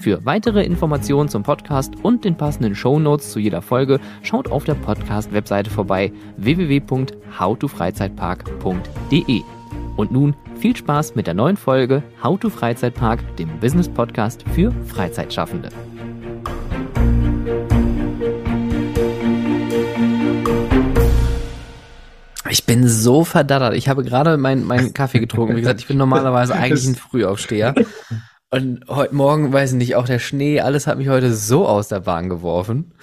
Für weitere Informationen zum Podcast und den passenden Show Notes zu jeder Folge schaut auf der Podcast-Webseite vorbei www.howtofreizeitpark.de. Und nun viel Spaß mit der neuen Folge How to Freizeitpark, dem Business Podcast für Freizeitschaffende. Ich bin so verdattert. Ich habe gerade meinen mein Kaffee getrunken. Wie gesagt, ich bin normalerweise eigentlich ein Frühaufsteher. Und heute Morgen, weiß ich nicht, auch der Schnee, alles hat mich heute so aus der Bahn geworfen.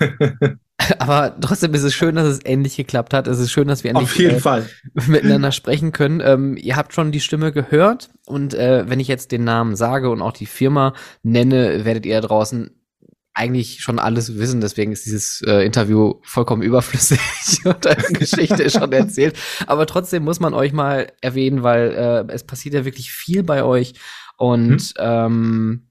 Aber trotzdem ist es schön, dass es endlich geklappt hat. Es ist schön, dass wir endlich Auf jeden äh, Fall. miteinander sprechen können. Ähm, ihr habt schon die Stimme gehört und äh, wenn ich jetzt den Namen sage und auch die Firma nenne, werdet ihr da draußen eigentlich schon alles wissen. Deswegen ist dieses äh, Interview vollkommen überflüssig und eure Geschichte ist schon erzählt. Aber trotzdem muss man euch mal erwähnen, weil äh, es passiert ja wirklich viel bei euch und hm. ähm,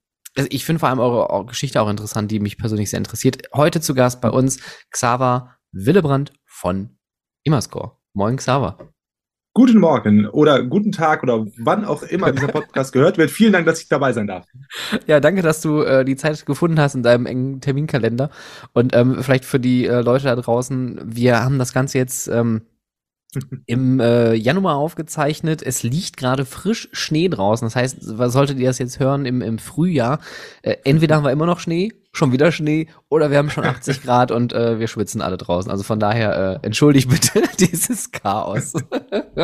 ich finde vor allem eure Geschichte auch interessant, die mich persönlich sehr interessiert. Heute zu Gast bei uns Xaver Willebrand von Immerscore. Moin, Xaver. Guten Morgen oder guten Tag oder wann auch immer dieser Podcast gehört wird. Vielen Dank, dass ich dabei sein darf. Ja, danke, dass du äh, die Zeit gefunden hast in deinem engen Terminkalender. Und ähm, vielleicht für die äh, Leute da draußen, wir haben das Ganze jetzt ähm, im äh, Januar aufgezeichnet. Es liegt gerade frisch Schnee draußen. Das heißt, solltet ihr das jetzt hören im, im Frühjahr, äh, entweder haben wir immer noch Schnee, schon wieder Schnee, oder wir haben schon 80 Grad und äh, wir schwitzen alle draußen. Also von daher, äh, entschuldigt bitte dieses Chaos.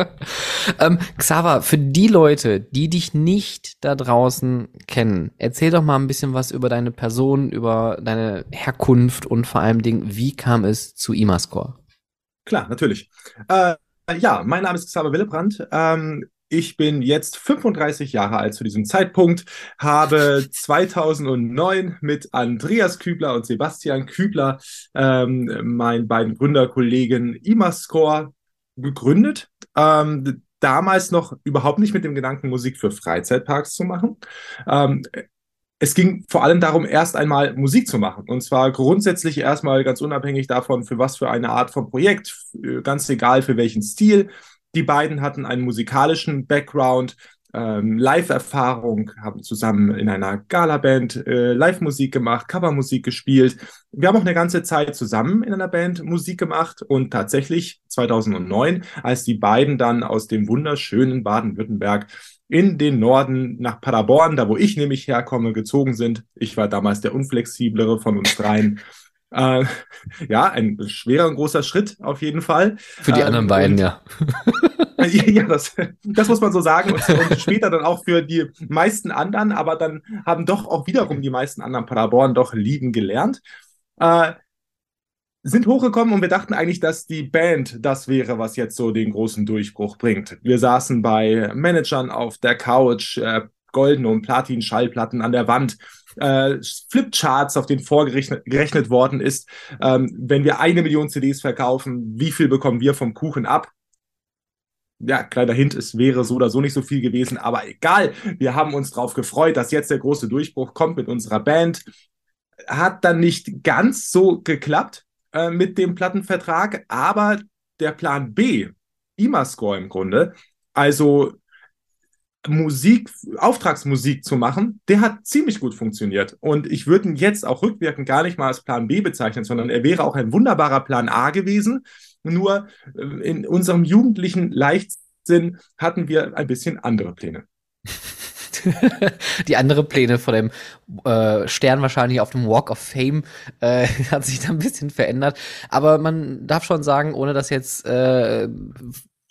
ähm, Xaver, für die Leute, die dich nicht da draußen kennen, erzähl doch mal ein bisschen was über deine Person, über deine Herkunft und vor allem Dingen, wie kam es zu Imascore? Klar, natürlich. Äh, ja, mein Name ist Xaver Willebrand. Ähm, ich bin jetzt 35 Jahre alt zu diesem Zeitpunkt, habe 2009 mit Andreas Kübler und Sebastian Kübler, ähm, meinen beiden Gründerkollegen Imascore, gegründet. Ähm, damals noch überhaupt nicht mit dem Gedanken, Musik für Freizeitparks zu machen. Ähm, es ging vor allem darum, erst einmal Musik zu machen. Und zwar grundsätzlich erstmal ganz unabhängig davon, für was für eine Art von Projekt, ganz egal für welchen Stil. Die beiden hatten einen musikalischen Background, ähm, Live-Erfahrung, haben zusammen in einer Gala-Band äh, Live-Musik gemacht, Covermusik gespielt. Wir haben auch eine ganze Zeit zusammen in einer Band Musik gemacht und tatsächlich 2009, als die beiden dann aus dem wunderschönen Baden-Württemberg in den Norden nach Paderborn, da wo ich nämlich herkomme, gezogen sind. Ich war damals der unflexiblere von uns dreien. äh, ja, ein schwerer und großer Schritt auf jeden Fall. Für die ähm, anderen beiden, ja. ja, das, das muss man so sagen. Und, und, später dann auch für die meisten anderen, aber dann haben doch auch wiederum die meisten anderen Paderborn doch lieben gelernt. Äh, sind hochgekommen und wir dachten eigentlich, dass die Band das wäre, was jetzt so den großen Durchbruch bringt. Wir saßen bei Managern auf der Couch, äh, goldene und Platin-Schallplatten an der Wand, äh, Flipcharts, auf denen vorgerechnet worden ist, ähm, wenn wir eine Million CDs verkaufen, wie viel bekommen wir vom Kuchen ab? Ja, kleiner Hint, es wäre so oder so nicht so viel gewesen, aber egal. Wir haben uns darauf gefreut, dass jetzt der große Durchbruch kommt mit unserer Band. Hat dann nicht ganz so geklappt äh, mit dem Plattenvertrag, aber der Plan B, IMA-Score im Grunde, also Musik, Auftragsmusik zu machen, der hat ziemlich gut funktioniert. Und ich würde ihn jetzt auch rückwirkend gar nicht mal als Plan B bezeichnen, sondern er wäre auch ein wunderbarer Plan A gewesen. Nur äh, in unserem jugendlichen Leichtsinn hatten wir ein bisschen andere Pläne. die andere Pläne vor dem äh, Stern wahrscheinlich auf dem Walk of Fame äh, hat sich da ein bisschen verändert. Aber man darf schon sagen, ohne dass jetzt äh,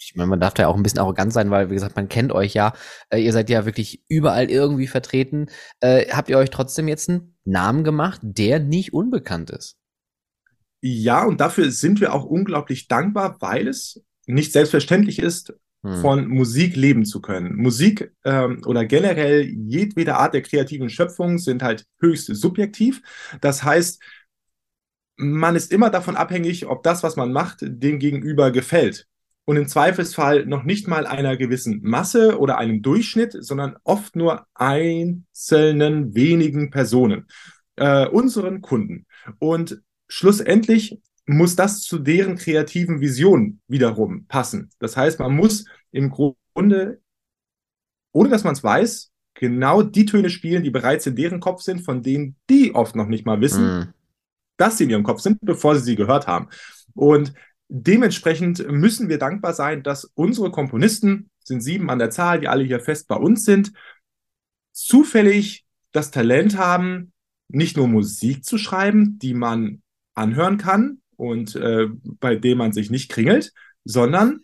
ich meine, man darf da ja auch ein bisschen arrogant sein, weil, wie gesagt, man kennt euch ja. Äh, ihr seid ja wirklich überall irgendwie vertreten. Äh, habt ihr euch trotzdem jetzt einen Namen gemacht, der nicht unbekannt ist? Ja, und dafür sind wir auch unglaublich dankbar, weil es nicht selbstverständlich ist. Von Musik leben zu können. Musik ähm, oder generell jedwede Art der kreativen Schöpfung sind halt höchst subjektiv. Das heißt, man ist immer davon abhängig, ob das, was man macht, dem Gegenüber gefällt. Und im Zweifelsfall noch nicht mal einer gewissen Masse oder einem Durchschnitt, sondern oft nur einzelnen wenigen Personen, äh, unseren Kunden. Und schlussendlich muss das zu deren kreativen Vision wiederum passen. Das heißt, man muss im Grunde, ohne dass man es weiß, genau die Töne spielen, die bereits in deren Kopf sind, von denen die oft noch nicht mal wissen, mm. dass sie in ihrem Kopf sind, bevor sie sie gehört haben. Und dementsprechend müssen wir dankbar sein, dass unsere Komponisten, sind sieben an der Zahl, die alle hier fest bei uns sind, zufällig das Talent haben, nicht nur Musik zu schreiben, die man anhören kann und äh, bei dem man sich nicht kringelt, sondern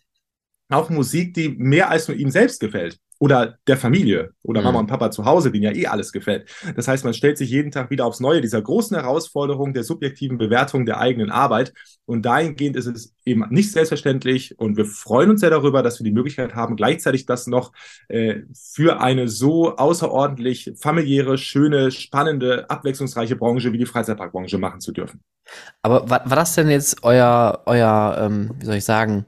auch Musik, die mehr als nur ihm selbst gefällt oder der Familie oder mhm. Mama und Papa zu Hause, denen ja eh alles gefällt. Das heißt, man stellt sich jeden Tag wieder aufs Neue dieser großen Herausforderung der subjektiven Bewertung der eigenen Arbeit. Und dahingehend ist es eben nicht selbstverständlich und wir freuen uns sehr darüber, dass wir die Möglichkeit haben, gleichzeitig das noch äh, für eine so außerordentlich familiäre, schöne, spannende, abwechslungsreiche Branche wie die Freizeitparkbranche machen zu dürfen. Aber war, war das denn jetzt euer, euer, ähm, wie soll ich sagen,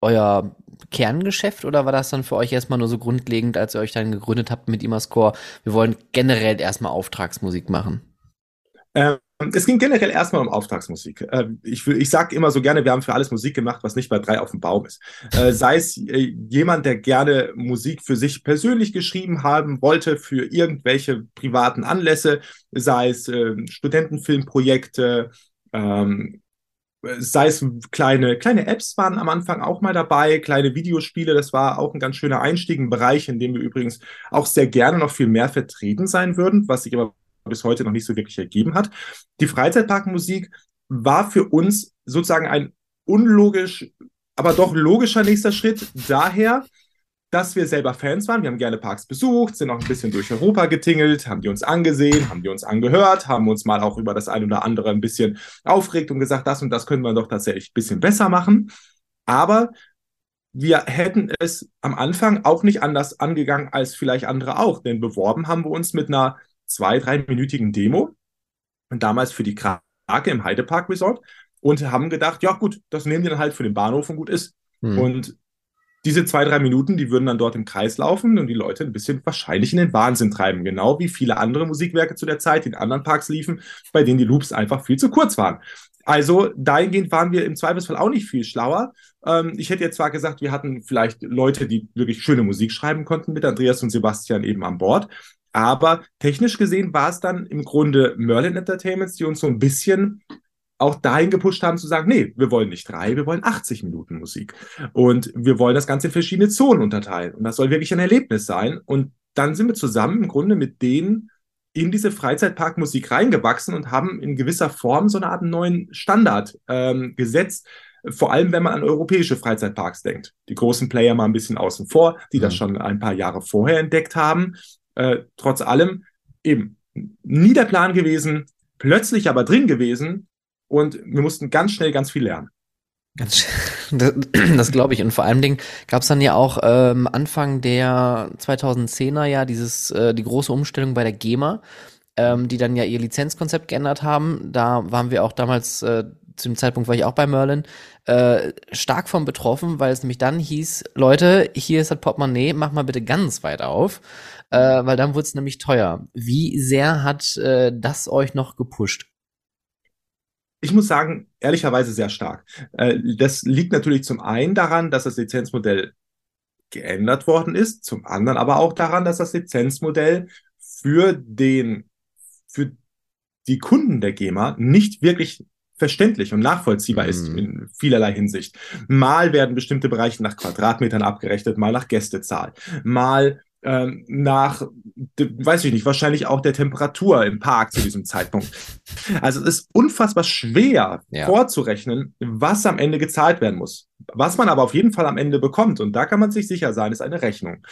euer Kerngeschäft oder war das dann für euch erstmal nur so grundlegend, als ihr euch dann gegründet habt mit Imascore? Wir wollen generell erstmal Auftragsmusik machen. Ähm, es ging generell erstmal um Auftragsmusik. Äh, ich ich sage immer so gerne, wir haben für alles Musik gemacht, was nicht bei drei auf dem Baum ist. Äh, sei es äh, jemand, der gerne Musik für sich persönlich geschrieben haben wollte, für irgendwelche privaten Anlässe, sei es äh, Studentenfilmprojekte, ähm, sei es kleine, kleine Apps waren am Anfang auch mal dabei, kleine Videospiele, das war auch ein ganz schöner Einstieg, ein Bereich, in dem wir übrigens auch sehr gerne noch viel mehr vertreten sein würden, was sich aber bis heute noch nicht so wirklich ergeben hat. Die Freizeitparkmusik war für uns sozusagen ein unlogisch, aber doch logischer nächster Schritt daher, dass wir selber Fans waren. Wir haben gerne Parks besucht, sind auch ein bisschen durch Europa getingelt, haben die uns angesehen, haben die uns angehört, haben uns mal auch über das eine oder andere ein bisschen aufgeregt und gesagt, das und das können wir doch tatsächlich ein bisschen besser machen. Aber wir hätten es am Anfang auch nicht anders angegangen als vielleicht andere auch, denn beworben haben wir uns mit einer zwei, dreiminütigen Demo und damals für die Krake im Heidepark Resort und haben gedacht, ja gut, das nehmen wir dann halt für den Bahnhof und gut ist. Hm. Und diese zwei, drei Minuten, die würden dann dort im Kreis laufen und die Leute ein bisschen wahrscheinlich in den Wahnsinn treiben. Genau wie viele andere Musikwerke zu der Zeit, die in anderen Parks liefen, bei denen die Loops einfach viel zu kurz waren. Also dahingehend waren wir im Zweifelsfall auch nicht viel schlauer. Ähm, ich hätte jetzt zwar gesagt, wir hatten vielleicht Leute, die wirklich schöne Musik schreiben konnten mit Andreas und Sebastian eben an Bord. Aber technisch gesehen war es dann im Grunde Merlin Entertainments, die uns so ein bisschen auch dahin gepusht haben zu sagen, nee, wir wollen nicht drei, wir wollen 80 Minuten Musik. Und wir wollen das Ganze in verschiedene Zonen unterteilen. Und das soll wirklich ein Erlebnis sein. Und dann sind wir zusammen im Grunde mit denen in diese Freizeitparkmusik reingewachsen und haben in gewisser Form so eine Art neuen Standard ähm, gesetzt. Vor allem, wenn man an europäische Freizeitparks denkt. Die großen Player mal ein bisschen außen vor, die mhm. das schon ein paar Jahre vorher entdeckt haben. Äh, trotz allem eben nie der Plan gewesen, plötzlich aber drin gewesen und wir mussten ganz schnell ganz viel lernen. Ganz, das, das glaube ich. Und vor allem Dingen gab es dann ja auch ähm, Anfang der 2010er ja dieses äh, die große Umstellung bei der GEMA, ähm, die dann ja ihr Lizenzkonzept geändert haben. Da waren wir auch damals äh, zu dem Zeitpunkt war ich auch bei Merlin, äh, stark von betroffen, weil es nämlich dann hieß, Leute, hier ist das Portemonnaie, mach mal bitte ganz weit auf, äh, weil dann wurde es nämlich teuer. Wie sehr hat äh, das euch noch gepusht? Ich muss sagen, ehrlicherweise sehr stark. Äh, das liegt natürlich zum einen daran, dass das Lizenzmodell geändert worden ist, zum anderen aber auch daran, dass das Lizenzmodell für den, für die Kunden der GEMA nicht wirklich verständlich und nachvollziehbar mhm. ist in vielerlei Hinsicht. Mal werden bestimmte Bereiche nach Quadratmetern abgerechnet, mal nach Gästezahl, mal ähm, nach, weiß ich nicht, wahrscheinlich auch der Temperatur im Park zu diesem Zeitpunkt. Also es ist unfassbar schwer ja. vorzurechnen, was am Ende gezahlt werden muss. Was man aber auf jeden Fall am Ende bekommt, und da kann man sich sicher sein, ist eine Rechnung.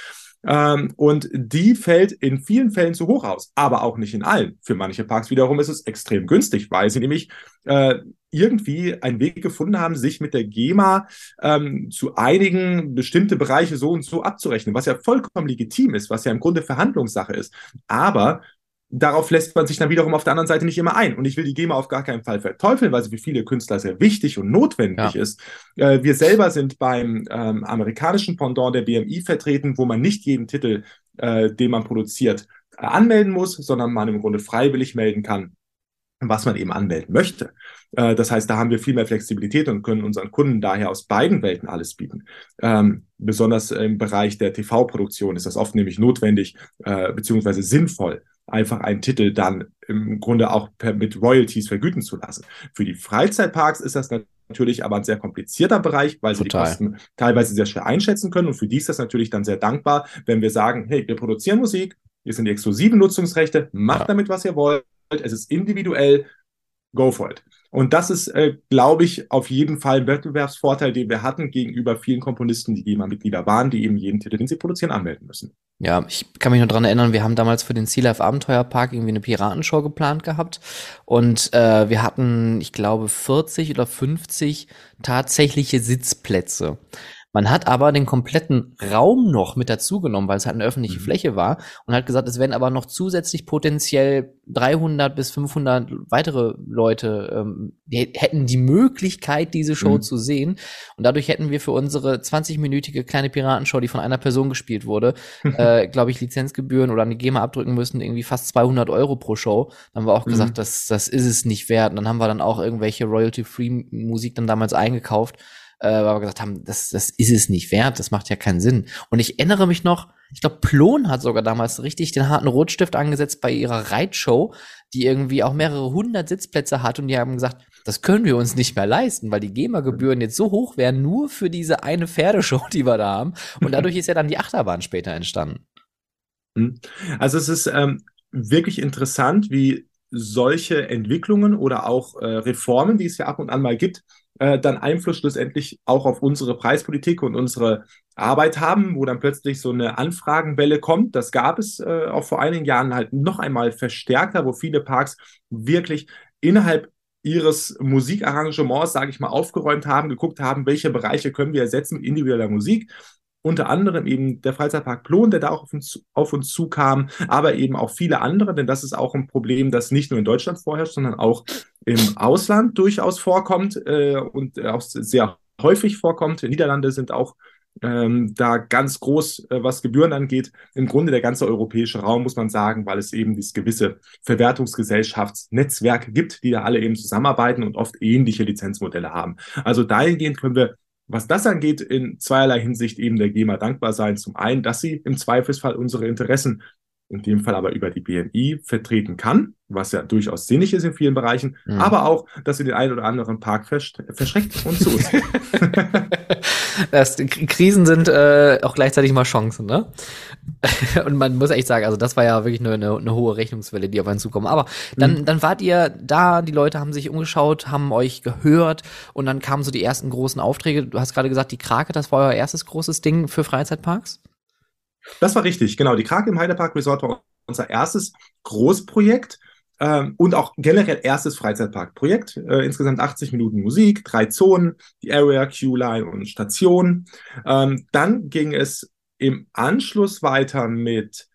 Ähm, und die fällt in vielen Fällen zu hoch aus, aber auch nicht in allen. Für manche Parks wiederum ist es extrem günstig, weil sie nämlich äh, irgendwie einen Weg gefunden haben, sich mit der GEMA ähm, zu einigen, bestimmte Bereiche so und so abzurechnen, was ja vollkommen legitim ist, was ja im Grunde Verhandlungssache ist. Aber darauf lässt man sich dann wiederum auf der anderen Seite nicht immer ein. Und ich will die GEMA auf gar keinen Fall verteufeln, weil sie für viele Künstler sehr wichtig und notwendig ja. ist. Äh, wir selber sind beim ähm, amerikanischen Pendant der BMI vertreten, wo man nicht jeden Titel, äh, den man produziert, äh, anmelden muss, sondern man im Grunde freiwillig melden kann, was man eben anmelden möchte. Äh, das heißt, da haben wir viel mehr Flexibilität und können unseren Kunden daher aus beiden Welten alles bieten. Ähm, besonders im Bereich der TV-Produktion ist das oft nämlich notwendig äh, beziehungsweise sinnvoll, einfach einen Titel dann im Grunde auch per, mit Royalties vergüten zu lassen. Für die Freizeitparks ist das natürlich aber ein sehr komplizierter Bereich, weil sie Total. die Kosten teilweise sehr schwer einschätzen können. Und für die ist das natürlich dann sehr dankbar, wenn wir sagen, hey, wir produzieren Musik, wir sind die exklusiven Nutzungsrechte, macht ja. damit, was ihr wollt. Es ist individuell, go for it. Und das ist, äh, glaube ich, auf jeden Fall ein Wettbewerbsvorteil, den wir hatten gegenüber vielen Komponisten, die GEMA-Mitglieder waren, die eben jeden Titel, den sie produzieren, anmelden müssen. Ja, ich kann mich nur dran erinnern, wir haben damals für den Sea Life Abenteuerpark irgendwie eine Piratenshow geplant gehabt und äh, wir hatten, ich glaube, 40 oder 50 tatsächliche Sitzplätze. Man hat aber den kompletten Raum noch mit dazugenommen, weil es halt eine öffentliche mhm. Fläche war und hat gesagt, es werden aber noch zusätzlich potenziell 300 bis 500 weitere Leute ähm, die hätten die Möglichkeit, diese Show mhm. zu sehen. Und dadurch hätten wir für unsere 20-minütige kleine Piratenshow, die von einer Person gespielt wurde, äh, glaube ich, Lizenzgebühren oder eine GEMA abdrücken müssen, irgendwie fast 200 Euro pro Show. Dann haben wir auch mhm. gesagt, das, das ist es nicht wert. Und dann haben wir dann auch irgendwelche Royalty-Free-Musik dann damals eingekauft äh, weil wir gesagt haben, das, das ist es nicht wert, das macht ja keinen Sinn. Und ich erinnere mich noch, ich glaube, Plon hat sogar damals richtig den harten Rotstift angesetzt bei ihrer Reitshow, die irgendwie auch mehrere hundert Sitzplätze hat und die haben gesagt, das können wir uns nicht mehr leisten, weil die GEMA-Gebühren jetzt so hoch wären, nur für diese eine Pferdeshow, die wir da haben. Und dadurch ist ja dann die Achterbahn später entstanden. Hm. Also es ist ähm, wirklich interessant, wie solche Entwicklungen oder auch äh, Reformen, die es ja ab und an mal gibt, äh, dann Einfluss schlussendlich auch auf unsere Preispolitik und unsere Arbeit haben, wo dann plötzlich so eine Anfragenwelle kommt. Das gab es äh, auch vor einigen Jahren halt noch einmal verstärkter, wo viele Parks wirklich innerhalb ihres Musikarrangements, sage ich mal, aufgeräumt haben, geguckt haben, welche Bereiche können wir ersetzen mit individueller Musik unter anderem eben der Freizeitpark Plon, der da auch auf uns, auf uns zukam, aber eben auch viele andere, denn das ist auch ein Problem, das nicht nur in Deutschland vorherrscht, sondern auch im Ausland durchaus vorkommt äh, und auch sehr häufig vorkommt. Niederlande sind auch ähm, da ganz groß, äh, was Gebühren angeht. Im Grunde der ganze europäische Raum, muss man sagen, weil es eben dieses gewisse Verwertungsgesellschaftsnetzwerk gibt, die da alle eben zusammenarbeiten und oft ähnliche Lizenzmodelle haben. Also dahingehend können wir was das angeht, in zweierlei Hinsicht eben der GEMA dankbar sein. Zum einen, dass sie im Zweifelsfall unsere Interessen, in dem Fall aber über die BNI, vertreten kann, was ja durchaus sinnig ist in vielen Bereichen, mhm. aber auch, dass sie den einen oder anderen Park verschreckt und zu uns. das, Krisen sind äh, auch gleichzeitig mal Chancen, ne? und man muss echt sagen, also das war ja wirklich eine, eine, eine hohe Rechnungswelle, die auf einen zukommt. Aber dann, mhm. dann wart ihr da, die Leute haben sich umgeschaut, haben euch gehört und dann kamen so die ersten großen Aufträge. Du hast gerade gesagt, die Krake, das war euer erstes großes Ding für Freizeitparks? Das war richtig, genau. Die Krake im Heidepark Resort war unser erstes Großprojekt ähm, und auch generell erstes Freizeitparkprojekt. Äh, insgesamt 80 Minuten Musik, drei Zonen, die Area, Q-Line und Station. Ähm, dann ging es im Anschluss weiter mit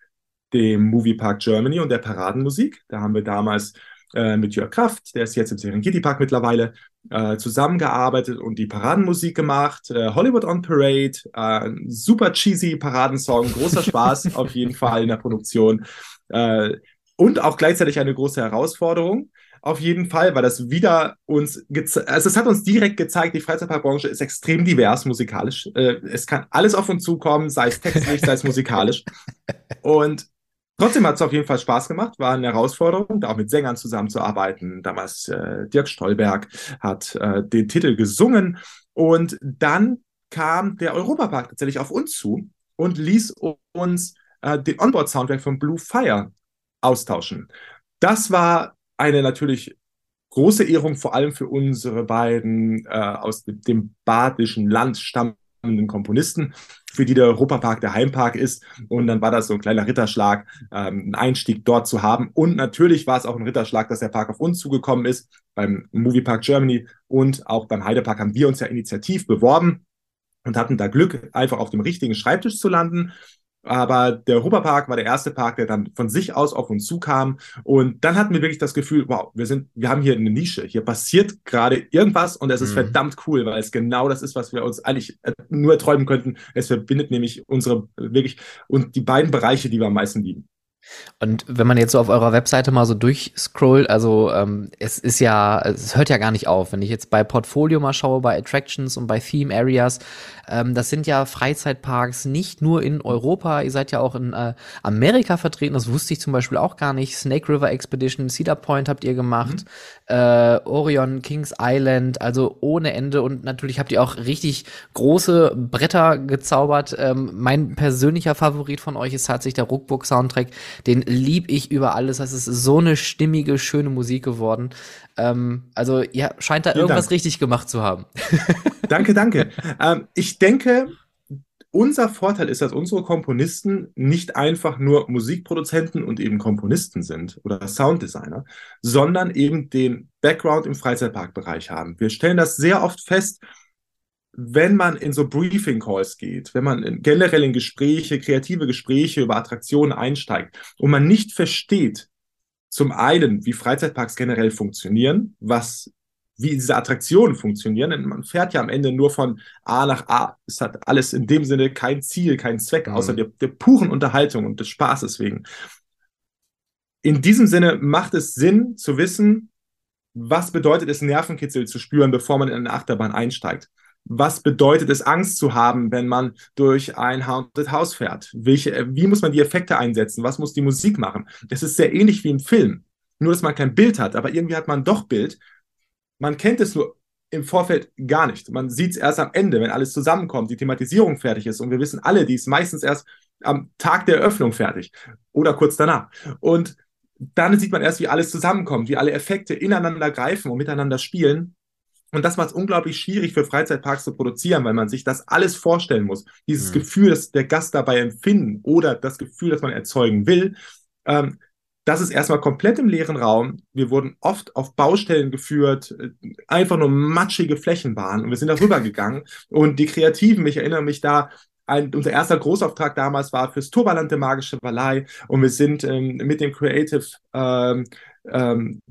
dem Moviepark Germany und der Paradenmusik. Da haben wir damals äh, mit Jörg Kraft, der ist jetzt im Serengeti Park mittlerweile, äh, zusammengearbeitet und die Paradenmusik gemacht. Äh, Hollywood on Parade, äh, super cheesy Paradensong, großer Spaß auf jeden Fall in der Produktion. Äh, und auch gleichzeitig eine große Herausforderung. Auf jeden Fall, weil das wieder uns, also es hat uns direkt gezeigt, die Freizeitparkbranche ist extrem divers musikalisch. Äh, es kann alles auf uns zukommen, sei es textlich, sei es musikalisch. Und Trotzdem hat es auf jeden Fall Spaß gemacht, war eine Herausforderung, da auch mit Sängern zusammenzuarbeiten. Damals äh, Dirk Stolberg hat äh, den Titel gesungen und dann kam der Europapark tatsächlich auf uns zu und ließ uns äh, den Onboard-Soundtrack von Blue Fire austauschen. Das war eine natürlich große Ehrung, vor allem für unsere beiden äh, aus dem badischen Land stammenden Komponisten, für die der Europapark der Heimpark ist. Und dann war das so ein kleiner Ritterschlag, ähm, ein Einstieg dort zu haben. Und natürlich war es auch ein Ritterschlag, dass der Park auf uns zugekommen ist. Beim Moviepark Germany und auch beim Heidepark haben wir uns ja initiativ beworben und hatten da Glück, einfach auf dem richtigen Schreibtisch zu landen. Aber der Europapark war der erste Park, der dann von sich aus auf uns zukam. Und dann hatten wir wirklich das Gefühl, wow, wir sind, wir haben hier eine Nische. Hier passiert gerade irgendwas und es ist mhm. verdammt cool, weil es genau das ist, was wir uns eigentlich äh, nur träumen könnten. Es verbindet nämlich unsere wirklich und die beiden Bereiche, die wir am meisten lieben. Und wenn man jetzt so auf eurer Webseite mal so durchscrollt, also ähm, es ist ja, es hört ja gar nicht auf. Wenn ich jetzt bei Portfolio mal schaue, bei Attractions und bei Theme Areas, ähm, das sind ja Freizeitparks nicht nur in Europa, ihr seid ja auch in äh, Amerika vertreten, das wusste ich zum Beispiel auch gar nicht. Snake River Expedition, Cedar Point habt ihr gemacht, mhm. Äh, Orion, Kings Island, also ohne Ende und natürlich habt ihr auch richtig große Bretter gezaubert. Ähm, mein persönlicher Favorit von euch ist tatsächlich der Ruckbook Soundtrack den lieb ich über alles. Das ist so eine stimmige, schöne Musik geworden. Ähm, also ihr scheint da Vielen irgendwas Dank. richtig gemacht zu haben. Danke, danke. ähm, ich denke, unser Vorteil ist, dass unsere Komponisten nicht einfach nur Musikproduzenten und eben Komponisten sind oder Sounddesigner, sondern eben den Background im Freizeitparkbereich haben. Wir stellen das sehr oft fest, wenn man in so Briefing Calls geht, wenn man in, generell in Gespräche, kreative Gespräche über Attraktionen einsteigt und man nicht versteht, zum einen, wie Freizeitparks generell funktionieren, was wie diese Attraktionen funktionieren. Denn man fährt ja am Ende nur von A nach A. Es hat alles in dem Sinne kein Ziel, kein Zweck, mhm. außer der, der puren Unterhaltung und des Spaßes wegen. In diesem Sinne macht es Sinn zu wissen, was bedeutet es, Nervenkitzel zu spüren, bevor man in eine Achterbahn einsteigt was bedeutet es, Angst zu haben, wenn man durch ein Haunted House fährt? Welche, wie muss man die Effekte einsetzen? Was muss die Musik machen? Das ist sehr ähnlich wie im Film. Nur, dass man kein Bild hat, aber irgendwie hat man doch Bild. Man kennt es nur im Vorfeld gar nicht. Man sieht es erst am Ende, wenn alles zusammenkommt, die Thematisierung fertig ist. Und wir wissen alle, die ist meistens erst am Tag der Eröffnung fertig oder kurz danach. Und dann sieht man erst, wie alles zusammenkommt, wie alle Effekte ineinander greifen und miteinander spielen. Und das macht es unglaublich schwierig für Freizeitparks zu produzieren, weil man sich das alles vorstellen muss. Dieses mhm. Gefühl, dass der Gast dabei empfinden oder das Gefühl, das man erzeugen will, ähm, das ist erstmal komplett im leeren Raum. Wir wurden oft auf Baustellen geführt, äh, einfach nur matschige Flächen waren und wir sind da rübergegangen. Und die Kreativen, ich erinnere mich da, ein, unser erster Großauftrag damals war fürs Turbaland der Magische Wallei und wir sind ähm, mit dem Creative ähm, ähm,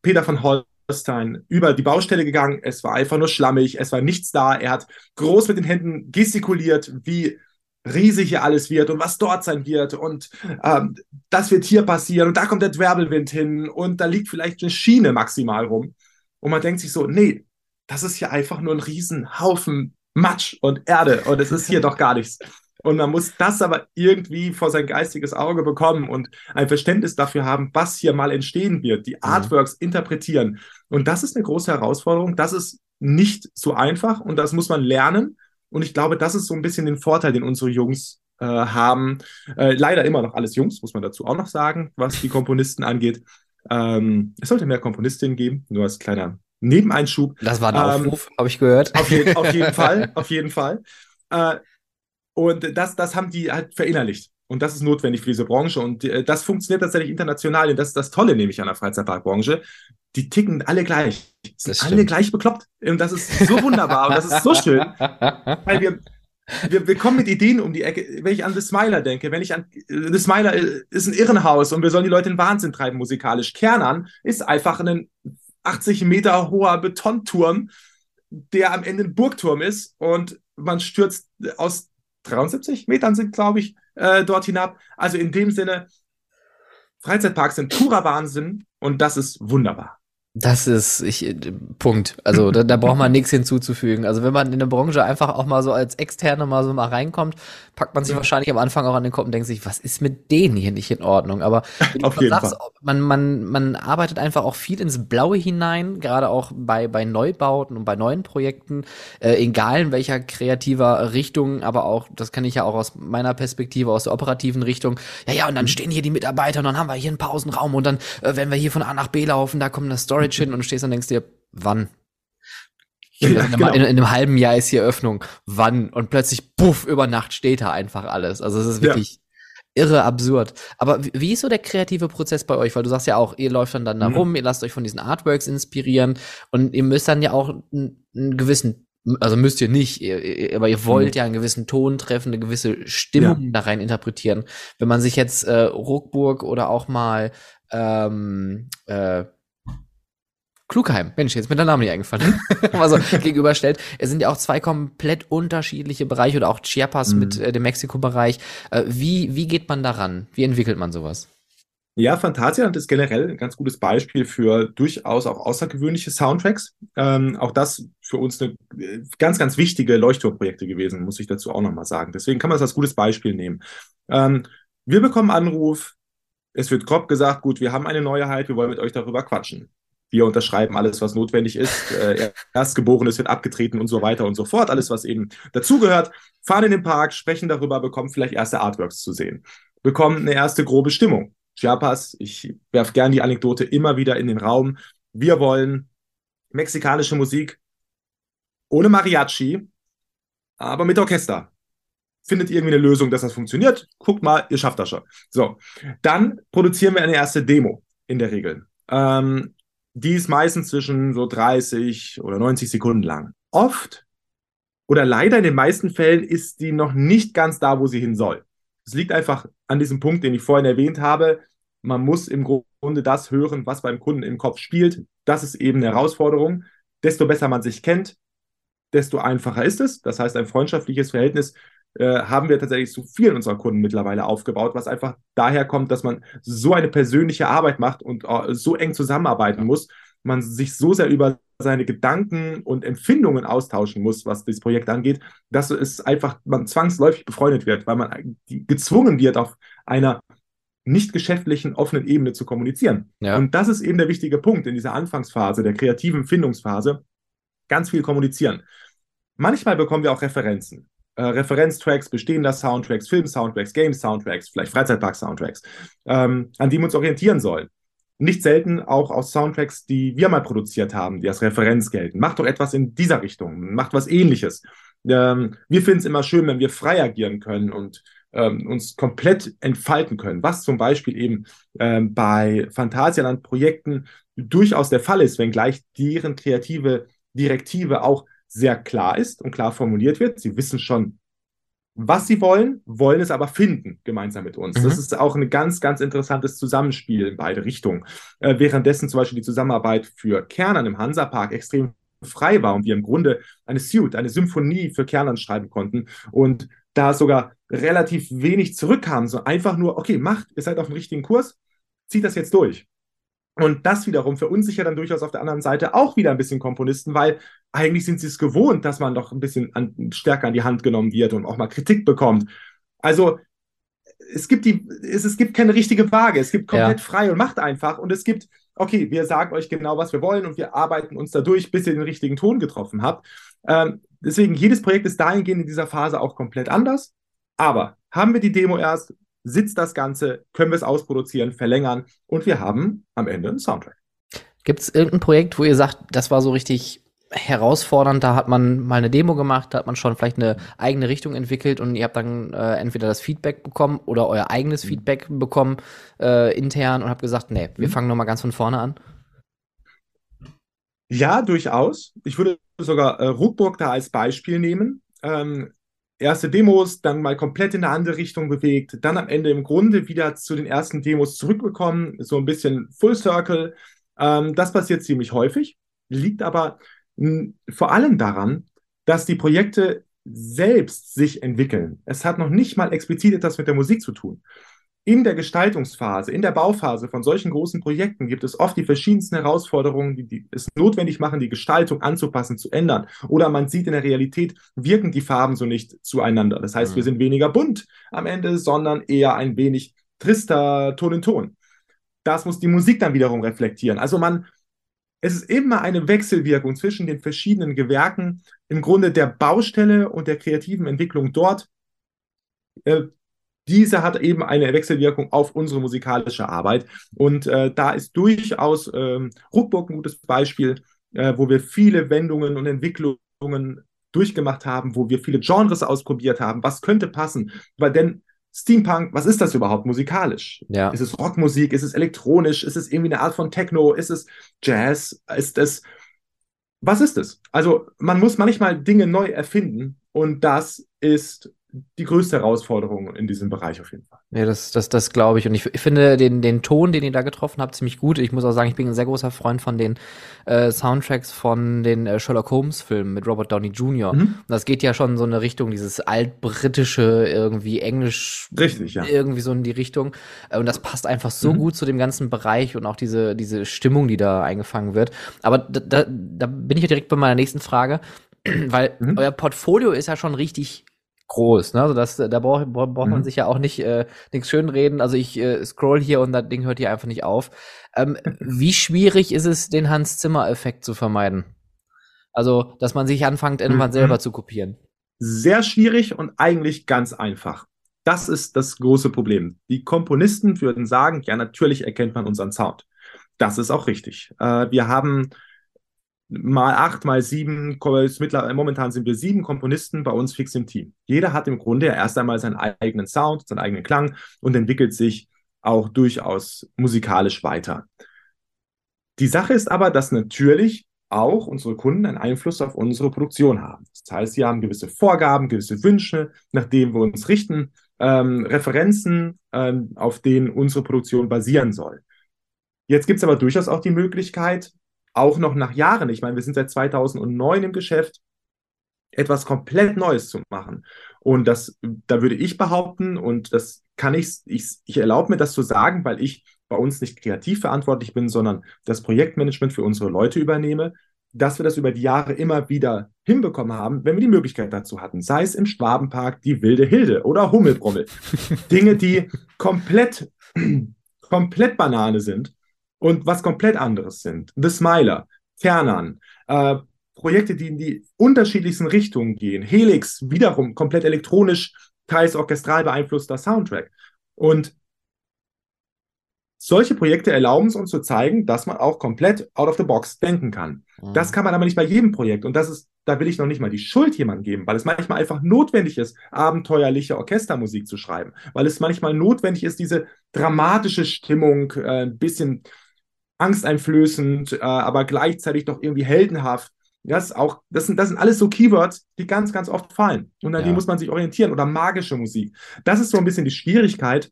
Peter von Stein über die Baustelle gegangen. Es war einfach nur schlammig, es war nichts da. Er hat groß mit den Händen gestikuliert, wie riesig hier alles wird und was dort sein wird und ähm, das wird hier passieren und da kommt der Dwerbelwind hin und da liegt vielleicht eine Schiene maximal rum. Und man denkt sich so, nee, das ist hier einfach nur ein Riesenhaufen Matsch und Erde und es ist hier doch gar nichts. Und man muss das aber irgendwie vor sein geistiges Auge bekommen und ein Verständnis dafür haben, was hier mal entstehen wird, die mhm. Artworks interpretieren. Und das ist eine große Herausforderung. Das ist nicht so einfach und das muss man lernen. Und ich glaube, das ist so ein bisschen den Vorteil, den unsere Jungs äh, haben. Äh, leider immer noch alles Jungs, muss man dazu auch noch sagen, was die Komponisten angeht. Ähm, es sollte mehr Komponistinnen geben, nur als kleiner Nebeneinschub. Das war ein ähm, Aufruf, habe ich gehört. Auf, je auf, jeden Fall, auf jeden Fall. Äh, und das, das haben die halt verinnerlicht. Und das ist notwendig für diese Branche. Und äh, das funktioniert tatsächlich international. Und das ist das Tolle, nämlich an der Freizeitparkbranche. Die ticken alle gleich. Sind alle gleich bekloppt. Und das ist so wunderbar. und das ist so schön. Weil wir, wir, wir kommen mit Ideen um die Ecke. Wenn ich an The Smiler denke, wenn ich an The Smiler ist ein Irrenhaus und wir sollen die Leute in Wahnsinn treiben musikalisch. Kernern ist einfach ein 80 Meter hoher Betonturm, der am Ende ein Burgturm ist und man stürzt aus 73 Metern sind, glaube ich, äh, dort hinab. Also in dem Sinne, Freizeitparks sind purer Wahnsinn und das ist wunderbar. Das ist ich, äh, Punkt. Also da, da braucht man nichts hinzuzufügen. Also wenn man in der Branche einfach auch mal so als Externe mal so mal reinkommt, packt man sich ja. wahrscheinlich am Anfang auch an den Kopf und denkt sich, was ist mit denen hier nicht in Ordnung? Aber Auf jeden sagst, Fall. Man, man, man arbeitet einfach auch viel ins Blaue hinein, gerade auch bei, bei Neubauten und bei neuen Projekten, äh, egal in welcher kreativer Richtung, aber auch, das kann ich ja auch aus meiner Perspektive, aus der operativen Richtung, ja, ja, und dann mhm. stehen hier die Mitarbeiter und dann haben wir hier einen Pausenraum und dann, äh, wenn wir hier von A nach B laufen, da kommt das Storage hin und du stehst und denkst dir, wann? Ja, in, einem, genau. in, in, einem halben Jahr ist die Eröffnung. Wann? Und plötzlich, puff, über Nacht steht da einfach alles. Also es ist wirklich ja. irre absurd. Aber wie, ist so der kreative Prozess bei euch? Weil du sagst ja auch, ihr läuft dann, dann da mhm. rum, ihr lasst euch von diesen Artworks inspirieren und ihr müsst dann ja auch einen, einen gewissen also müsst ihr nicht, ihr, aber ihr wollt mhm. ja einen gewissen Ton treffen, eine gewisse Stimmung ja. da rein interpretieren. Wenn man sich jetzt äh, Ruckburg oder auch mal ähm, äh, Klugheim, Mensch, jetzt mit der Name nicht eingefallen, also gegenüberstellt. Es sind ja auch zwei komplett unterschiedliche Bereiche oder auch Chiapas mhm. mit äh, dem Mexiko-Bereich. Äh, wie, wie geht man daran? Wie entwickelt man sowas? Ja, Phantasialand ist generell ein ganz gutes Beispiel für durchaus auch außergewöhnliche Soundtracks. Ähm, auch das für uns eine äh, ganz, ganz wichtige Leuchtturmprojekte gewesen, muss ich dazu auch nochmal sagen. Deswegen kann man das als gutes Beispiel nehmen. Ähm, wir bekommen Anruf, es wird grob gesagt, gut, wir haben eine Neuheit, wir wollen mit euch darüber quatschen wir unterschreiben alles, was notwendig ist. Äh, Erstgeborenes wird abgetreten und so weiter und so fort. Alles, was eben dazugehört. Fahren in den Park, sprechen darüber, bekommen vielleicht erste Artworks zu sehen. Bekommen eine erste grobe Stimmung. Chiapas, ich werfe gern die Anekdote immer wieder in den Raum. Wir wollen mexikanische Musik ohne Mariachi, aber mit Orchester. Findet irgendwie eine Lösung, dass das funktioniert? Guckt mal, ihr schafft das schon. So, dann produzieren wir eine erste Demo in der Regel. Ähm, die ist meistens zwischen so 30 oder 90 Sekunden lang. Oft oder leider in den meisten Fällen ist die noch nicht ganz da, wo sie hin soll. Es liegt einfach an diesem Punkt, den ich vorhin erwähnt habe. Man muss im Grunde das hören, was beim Kunden im Kopf spielt. Das ist eben eine Herausforderung. Desto besser man sich kennt, desto einfacher ist es. Das heißt, ein freundschaftliches Verhältnis äh, haben wir tatsächlich zu vielen unserer Kunden mittlerweile aufgebaut, was einfach daher kommt, dass man so eine persönliche Arbeit macht und äh, so eng zusammenarbeiten muss, man sich so sehr über seine Gedanken und Empfindungen austauschen muss, was das Projekt angeht, dass es einfach man zwangsläufig befreundet wird, weil man gezwungen wird, auf einer nicht geschäftlichen, offenen Ebene zu kommunizieren. Ja. Und das ist eben der wichtige Punkt in dieser Anfangsphase, der kreativen Findungsphase. Ganz viel kommunizieren. Manchmal bekommen wir auch Referenzen äh, Referenztracks, bestehender Soundtracks, Film-Soundtracks, Game-Soundtracks, vielleicht Freizeitpark-Soundtracks, ähm, an die wir uns orientieren sollen. Nicht selten auch aus Soundtracks, die wir mal produziert haben, die als Referenz gelten. Macht doch etwas in dieser Richtung, macht was ähnliches. Ähm, wir finden es immer schön, wenn wir frei agieren können und ähm, uns komplett entfalten können, was zum Beispiel eben ähm, bei Phantasialand-Projekten durchaus der Fall ist, wenngleich deren kreative Direktive auch sehr klar ist und klar formuliert wird. Sie wissen schon, was sie wollen, wollen es aber finden, gemeinsam mit uns. Mhm. Das ist auch ein ganz, ganz interessantes Zusammenspiel in beide Richtungen. Äh, währenddessen zum Beispiel die Zusammenarbeit für Kernern im Hansapark extrem frei war und wir im Grunde eine Suite, eine Symphonie für Kernern schreiben konnten und da sogar relativ wenig zurückkam, so einfach nur, okay, macht, ihr seid auf dem richtigen Kurs, zieht das jetzt durch. Und das wiederum verunsichert dann durchaus auf der anderen Seite auch wieder ein bisschen Komponisten, weil eigentlich sind sie es gewohnt, dass man doch ein bisschen an, stärker an die Hand genommen wird und auch mal Kritik bekommt. Also es gibt die, es, es gibt keine richtige Waage, es gibt komplett ja. frei und macht einfach und es gibt, okay, wir sagen euch genau, was wir wollen und wir arbeiten uns dadurch, bis ihr den richtigen Ton getroffen habt. Ähm, deswegen, jedes Projekt ist dahingehend in dieser Phase auch komplett anders. Aber haben wir die Demo erst, sitzt das Ganze, können wir es ausproduzieren, verlängern und wir haben am Ende einen Soundtrack. Gibt es irgendein Projekt, wo ihr sagt, das war so richtig herausfordernd, da hat man mal eine Demo gemacht, da hat man schon vielleicht eine eigene Richtung entwickelt und ihr habt dann äh, entweder das Feedback bekommen oder euer eigenes mhm. Feedback bekommen äh, intern und habt gesagt, nee, wir mhm. fangen nochmal ganz von vorne an? Ja, durchaus. Ich würde sogar äh, Ruckburg da als Beispiel nehmen. Ähm, erste Demos, dann mal komplett in eine andere Richtung bewegt, dann am Ende im Grunde wieder zu den ersten Demos zurückbekommen, so ein bisschen Full Circle. Ähm, das passiert ziemlich häufig, liegt aber mh, vor allem daran, dass die Projekte selbst sich entwickeln. Es hat noch nicht mal explizit etwas mit der Musik zu tun. In der Gestaltungsphase, in der Bauphase von solchen großen Projekten gibt es oft die verschiedensten Herausforderungen, die, die, es notwendig machen, die Gestaltung anzupassen, zu ändern. Oder man sieht in der Realität, wirken die Farben so nicht zueinander. Das heißt, mhm. wir sind weniger bunt am Ende, sondern eher ein wenig trister Ton in Ton. Das muss die Musik dann wiederum reflektieren. Also man, es ist immer eine Wechselwirkung zwischen den verschiedenen Gewerken, im Grunde der Baustelle und der kreativen Entwicklung dort. Äh, diese hat eben eine Wechselwirkung auf unsere musikalische Arbeit. Und äh, da ist durchaus ähm, Ruckburg ein gutes Beispiel, äh, wo wir viele Wendungen und Entwicklungen durchgemacht haben, wo wir viele Genres ausprobiert haben. Was könnte passen? Weil denn Steampunk, was ist das überhaupt musikalisch? Ja. Ist es Rockmusik? Ist es elektronisch? Ist es irgendwie eine Art von Techno? Ist es Jazz? Ist es was ist es? Also man muss manchmal Dinge neu erfinden und das ist die größte Herausforderung in diesem Bereich auf jeden Fall. Ja, das, das, das glaube ich. Und ich, ich, finde den, den Ton, den ihr da getroffen habt, ziemlich gut. Ich muss auch sagen, ich bin ein sehr großer Freund von den äh, Soundtracks von den äh, Sherlock Holmes-Filmen mit Robert Downey Jr. Mhm. Und das geht ja schon so in eine Richtung, dieses altbritische, irgendwie Englisch. Richtig, ja. Irgendwie so in die Richtung. Äh, und das passt einfach so mhm. gut zu dem ganzen Bereich und auch diese, diese Stimmung, die da eingefangen wird. Aber da, da, da bin ich ja direkt bei meiner nächsten Frage. Weil mhm. euer Portfolio ist ja schon richtig groß. Ne? Also das, da braucht, braucht mhm. man sich ja auch nicht äh, nichts schönreden. Also ich äh, scroll hier und das Ding hört hier einfach nicht auf. Ähm, wie schwierig ist es, den Hans-Zimmer-Effekt zu vermeiden? Also, dass man sich anfängt, irgendwann mhm. selber zu kopieren. Sehr schwierig und eigentlich ganz einfach. Das ist das große Problem. Die Komponisten würden sagen, ja, natürlich erkennt man unseren Sound. Das ist auch richtig. Äh, wir haben mal acht, mal sieben, momentan sind wir sieben Komponisten bei uns fix im Team. Jeder hat im Grunde erst einmal seinen eigenen Sound, seinen eigenen Klang und entwickelt sich auch durchaus musikalisch weiter. Die Sache ist aber, dass natürlich auch unsere Kunden einen Einfluss auf unsere Produktion haben. Das heißt, sie haben gewisse Vorgaben, gewisse Wünsche, nach denen wir uns richten, ähm, Referenzen, ähm, auf denen unsere Produktion basieren soll. Jetzt gibt es aber durchaus auch die Möglichkeit, auch noch nach Jahren, ich meine, wir sind seit 2009 im Geschäft, etwas komplett Neues zu machen. Und das, da würde ich behaupten, und das kann ich, ich, ich erlaube mir das zu sagen, weil ich bei uns nicht kreativ verantwortlich bin, sondern das Projektmanagement für unsere Leute übernehme, dass wir das über die Jahre immer wieder hinbekommen haben, wenn wir die Möglichkeit dazu hatten. Sei es im Schwabenpark die wilde Hilde oder Hummelbrummel. Dinge, die komplett, komplett Banane sind, und was komplett anderes sind. The Smiler, Kernan, äh, Projekte, die in die unterschiedlichsten Richtungen gehen. Helix, wiederum komplett elektronisch, teils orchestral beeinflusster Soundtrack. Und solche Projekte erlauben es uns zu zeigen, dass man auch komplett out of the box denken kann. Mhm. Das kann man aber nicht bei jedem Projekt. Und das ist, da will ich noch nicht mal die Schuld jemandem geben, weil es manchmal einfach notwendig ist, abenteuerliche Orchestermusik zu schreiben, weil es manchmal notwendig ist, diese dramatische Stimmung, äh, ein bisschen angsteinflößend, äh, aber gleichzeitig doch irgendwie heldenhaft. Das, auch, das, sind, das sind alles so Keywords, die ganz, ganz oft fallen. Und an ja. die muss man sich orientieren. Oder magische Musik. Das ist so ein bisschen die Schwierigkeit,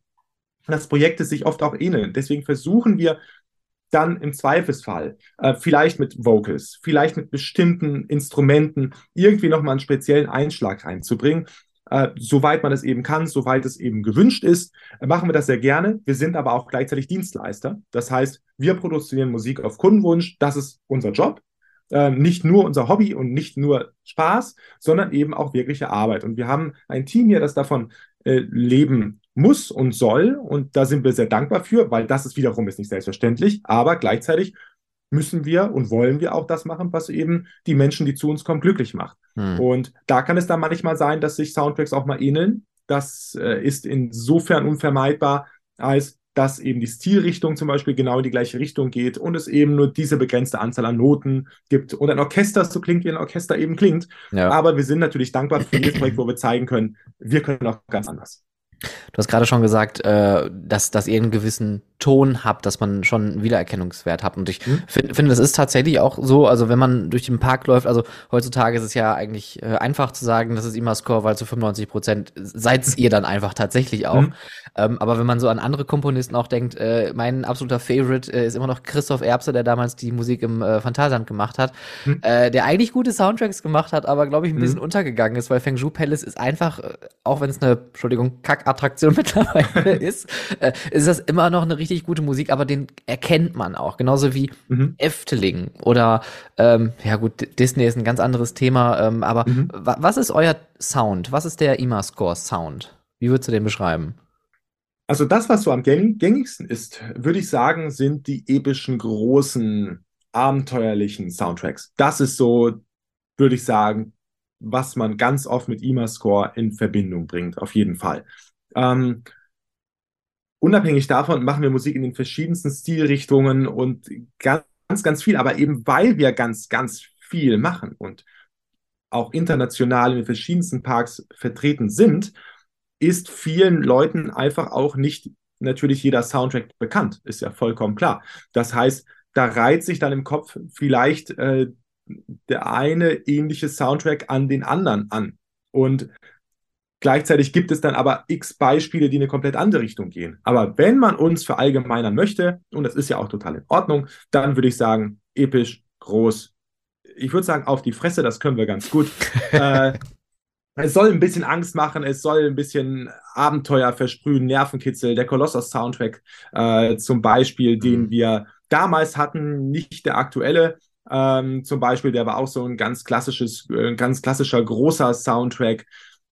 dass Projekte sich oft auch ähneln. Deswegen versuchen wir dann im Zweifelsfall, äh, vielleicht mit Vocals, vielleicht mit bestimmten Instrumenten, irgendwie nochmal einen speziellen Einschlag reinzubringen, äh, soweit man es eben kann, soweit es eben gewünscht ist, äh, machen wir das sehr gerne. Wir sind aber auch gleichzeitig Dienstleister. Das heißt, wir produzieren Musik auf Kundenwunsch. Das ist unser Job. Äh, nicht nur unser Hobby und nicht nur Spaß, sondern eben auch wirkliche Arbeit. Und wir haben ein Team hier, das davon äh, leben muss und soll. Und da sind wir sehr dankbar für, weil das ist wiederum ist nicht selbstverständlich. Aber gleichzeitig müssen wir und wollen wir auch das machen, was eben die Menschen, die zu uns kommen, glücklich macht. Hm. Und da kann es dann manchmal sein, dass sich Soundtracks auch mal ähneln. Das äh, ist insofern unvermeidbar, als dass eben die Stilrichtung zum Beispiel genau in die gleiche Richtung geht und es eben nur diese begrenzte Anzahl an Noten gibt und ein Orchester so klingt, wie ein Orchester eben klingt. Ja. Aber wir sind natürlich dankbar für jedes Projekt, wo wir zeigen können, wir können auch ganz anders. Du hast gerade schon gesagt, äh, dass, dass ihr einen gewissen Ton habt, dass man schon einen Wiedererkennungswert hat. Und ich mhm. finde, find, das ist tatsächlich auch so, also wenn man durch den Park läuft, also heutzutage ist es ja eigentlich äh, einfach zu sagen, das ist immer Score, weil zu 95 Prozent seid ihr dann einfach tatsächlich auch. Mhm. Ähm, aber wenn man so an andere Komponisten auch denkt, äh, mein absoluter Favorite äh, ist immer noch Christoph Erbse, der damals die Musik im äh, Phantasialand gemacht hat, mhm. äh, der eigentlich gute Soundtracks gemacht hat, aber glaube ich ein bisschen mhm. untergegangen ist, weil Feng Shui Palace ist einfach, äh, auch wenn es eine, Entschuldigung, kack Attraktion mittlerweile ist, äh, ist das immer noch eine richtig gute Musik, aber den erkennt man auch. Genauso wie mhm. Efteling oder, ähm, ja gut, Disney ist ein ganz anderes Thema, ähm, aber mhm. was ist euer Sound? Was ist der IMA-Score Sound? Wie würdest du den beschreiben? Also das, was so am gängigsten ist, würde ich sagen, sind die epischen, großen, abenteuerlichen Soundtracks. Das ist so, würde ich sagen, was man ganz oft mit IMA-Score in Verbindung bringt, auf jeden Fall. Ähm, unabhängig davon machen wir Musik in den verschiedensten Stilrichtungen und ganz, ganz viel, aber eben weil wir ganz, ganz viel machen und auch international in den verschiedensten Parks vertreten sind, ist vielen Leuten einfach auch nicht natürlich jeder Soundtrack bekannt, ist ja vollkommen klar. Das heißt, da reiht sich dann im Kopf vielleicht äh, der eine ähnliche Soundtrack an den anderen an. Und gleichzeitig gibt es dann aber x Beispiele, die in eine komplett andere Richtung gehen. Aber wenn man uns verallgemeinern möchte, und das ist ja auch total in Ordnung, dann würde ich sagen, episch, groß. Ich würde sagen, auf die Fresse, das können wir ganz gut. äh, es soll ein bisschen Angst machen, es soll ein bisschen Abenteuer versprühen, Nervenkitzel. Der Kolossos-Soundtrack äh, zum Beispiel, den mhm. wir damals hatten, nicht der aktuelle. Ähm, zum Beispiel, der war auch so ein ganz klassisches, äh, ganz klassischer großer Soundtrack.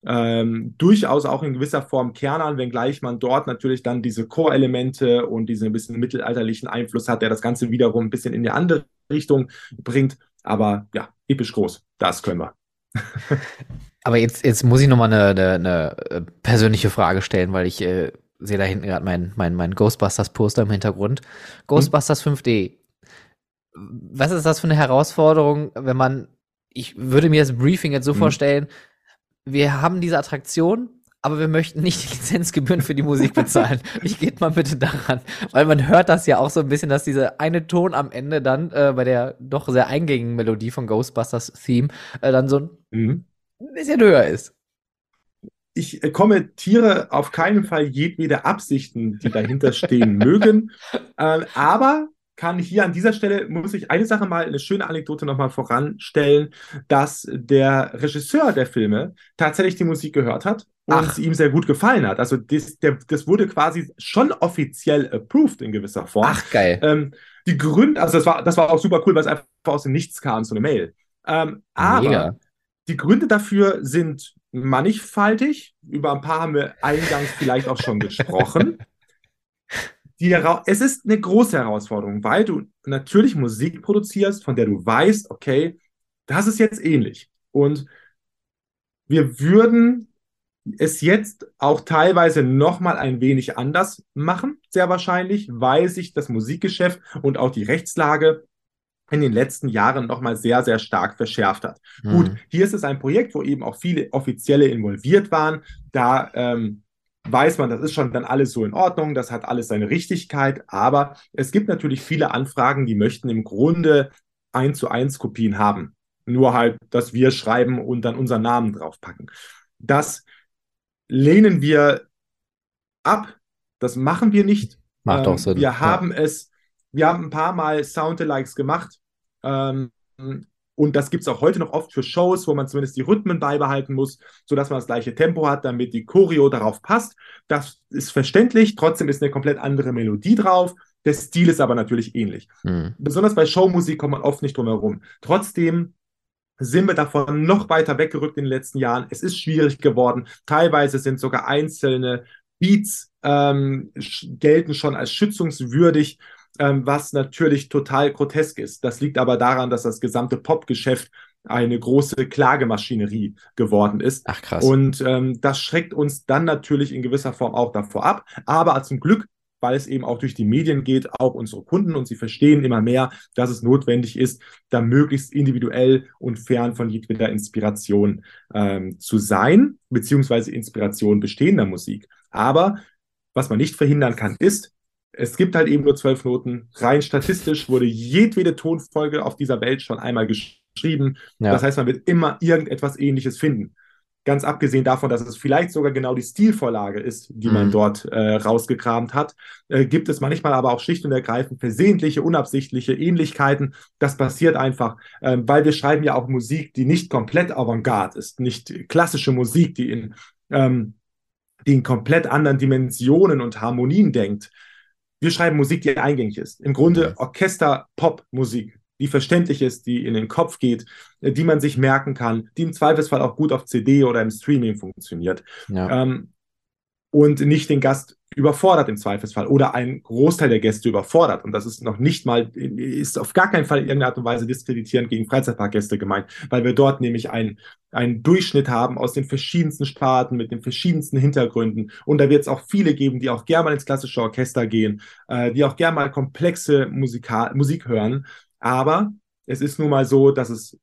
Ähm, durchaus auch in gewisser Form Kernern, wenngleich man dort natürlich dann diese Core-Elemente und diesen ein bisschen mittelalterlichen Einfluss hat, der das Ganze wiederum ein bisschen in die andere Richtung bringt. Aber ja, episch groß, das können wir. Aber jetzt, jetzt muss ich nochmal eine, eine, eine äh, persönliche Frage stellen, weil ich äh, sehe da hinten gerade mein, mein, mein Ghostbusters-Poster im Hintergrund. Ghostbusters hm. 5D. Was ist das für eine Herausforderung, wenn man, ich würde mir das Briefing jetzt so hm. vorstellen, wir haben diese Attraktion, aber wir möchten nicht die Lizenzgebühren für die Musik bezahlen. ich geht mal bitte daran, weil man hört das ja auch so ein bisschen, dass dieser eine Ton am Ende dann äh, bei der doch sehr eingängigen Melodie von Ghostbusters Theme äh, dann so ein mhm bisschen höher ist. Ich äh, kommentiere auf keinen Fall jedwede Absichten, die dahinter stehen mögen. Äh, aber kann hier an dieser Stelle, muss ich eine Sache mal, eine schöne Anekdote nochmal voranstellen, dass der Regisseur der Filme tatsächlich die Musik gehört hat und sie ihm sehr gut gefallen hat. Also das, der, das wurde quasi schon offiziell approved in gewisser Form. Ach, geil. Ähm, die Gründe, also das war, das war auch super cool, weil es einfach aus dem Nichts kam, so eine Mail. Ähm, aber Mega. Die Gründe dafür sind mannigfaltig. Über ein paar haben wir eingangs vielleicht auch schon gesprochen. Die, es ist eine große Herausforderung, weil du natürlich Musik produzierst, von der du weißt, okay, das ist jetzt ähnlich. Und wir würden es jetzt auch teilweise nochmal ein wenig anders machen, sehr wahrscheinlich, weil sich das Musikgeschäft und auch die Rechtslage in den letzten Jahren nochmal sehr, sehr stark verschärft hat. Mhm. Gut, hier ist es ein Projekt, wo eben auch viele Offizielle involviert waren. Da ähm, weiß man, das ist schon dann alles so in Ordnung, das hat alles seine Richtigkeit, aber es gibt natürlich viele Anfragen, die möchten im Grunde eins zu eins Kopien haben. Nur halt, dass wir schreiben und dann unseren Namen draufpacken. Das lehnen wir ab. Das machen wir nicht. Macht ähm, auch Sinn. Wir haben ja. es wir haben ein paar Mal Soundalikes gemacht. Ähm, und das gibt es auch heute noch oft für Shows, wo man zumindest die Rhythmen beibehalten muss, sodass man das gleiche Tempo hat, damit die Choreo darauf passt. Das ist verständlich. Trotzdem ist eine komplett andere Melodie drauf. Der Stil ist aber natürlich ähnlich. Mhm. Besonders bei Showmusik kommt man oft nicht drum herum. Trotzdem sind wir davon noch weiter weggerückt in den letzten Jahren. Es ist schwierig geworden. Teilweise sind sogar einzelne Beats ähm, gelten schon als schützungswürdig ähm, was natürlich total grotesk ist. Das liegt aber daran, dass das gesamte Popgeschäft eine große Klagemaschinerie geworden ist. Ach krass. Und ähm, das schreckt uns dann natürlich in gewisser Form auch davor ab. Aber zum Glück weil es eben auch durch die Medien geht, auch unsere Kunden und sie verstehen immer mehr, dass es notwendig ist, da möglichst individuell und fern von jedweder Inspiration ähm, zu sein, beziehungsweise Inspiration bestehender Musik. Aber was man nicht verhindern kann, ist, es gibt halt eben nur zwölf Noten. Rein statistisch wurde jedwede Tonfolge auf dieser Welt schon einmal geschrieben. Ja. Das heißt, man wird immer irgendetwas Ähnliches finden. Ganz abgesehen davon, dass es vielleicht sogar genau die Stilvorlage ist, die mhm. man dort äh, rausgekramt hat, äh, gibt es manchmal aber auch schlicht und ergreifend versehentliche, unabsichtliche Ähnlichkeiten. Das passiert einfach, äh, weil wir schreiben ja auch Musik, die nicht komplett Avantgarde ist, nicht klassische Musik, die in ähm, die in komplett anderen Dimensionen und Harmonien denkt. Wir schreiben Musik, die eingängig ist. Im Grunde Orchester-Pop-Musik, die verständlich ist, die in den Kopf geht, äh, die man sich merken kann, die im Zweifelsfall auch gut auf CD oder im Streaming funktioniert. Ja. Ähm, und nicht den Gast überfordert im Zweifelsfall oder ein Großteil der Gäste überfordert. Und das ist noch nicht mal, ist auf gar keinen Fall in irgendeiner Art und Weise diskreditierend gegen Freizeitparkgäste gemeint, weil wir dort nämlich einen, einen Durchschnitt haben aus den verschiedensten Staaten mit den verschiedensten Hintergründen. Und da wird es auch viele geben, die auch gerne mal ins klassische Orchester gehen, äh, die auch gerne mal komplexe Musika Musik hören. Aber es ist nun mal so, dass es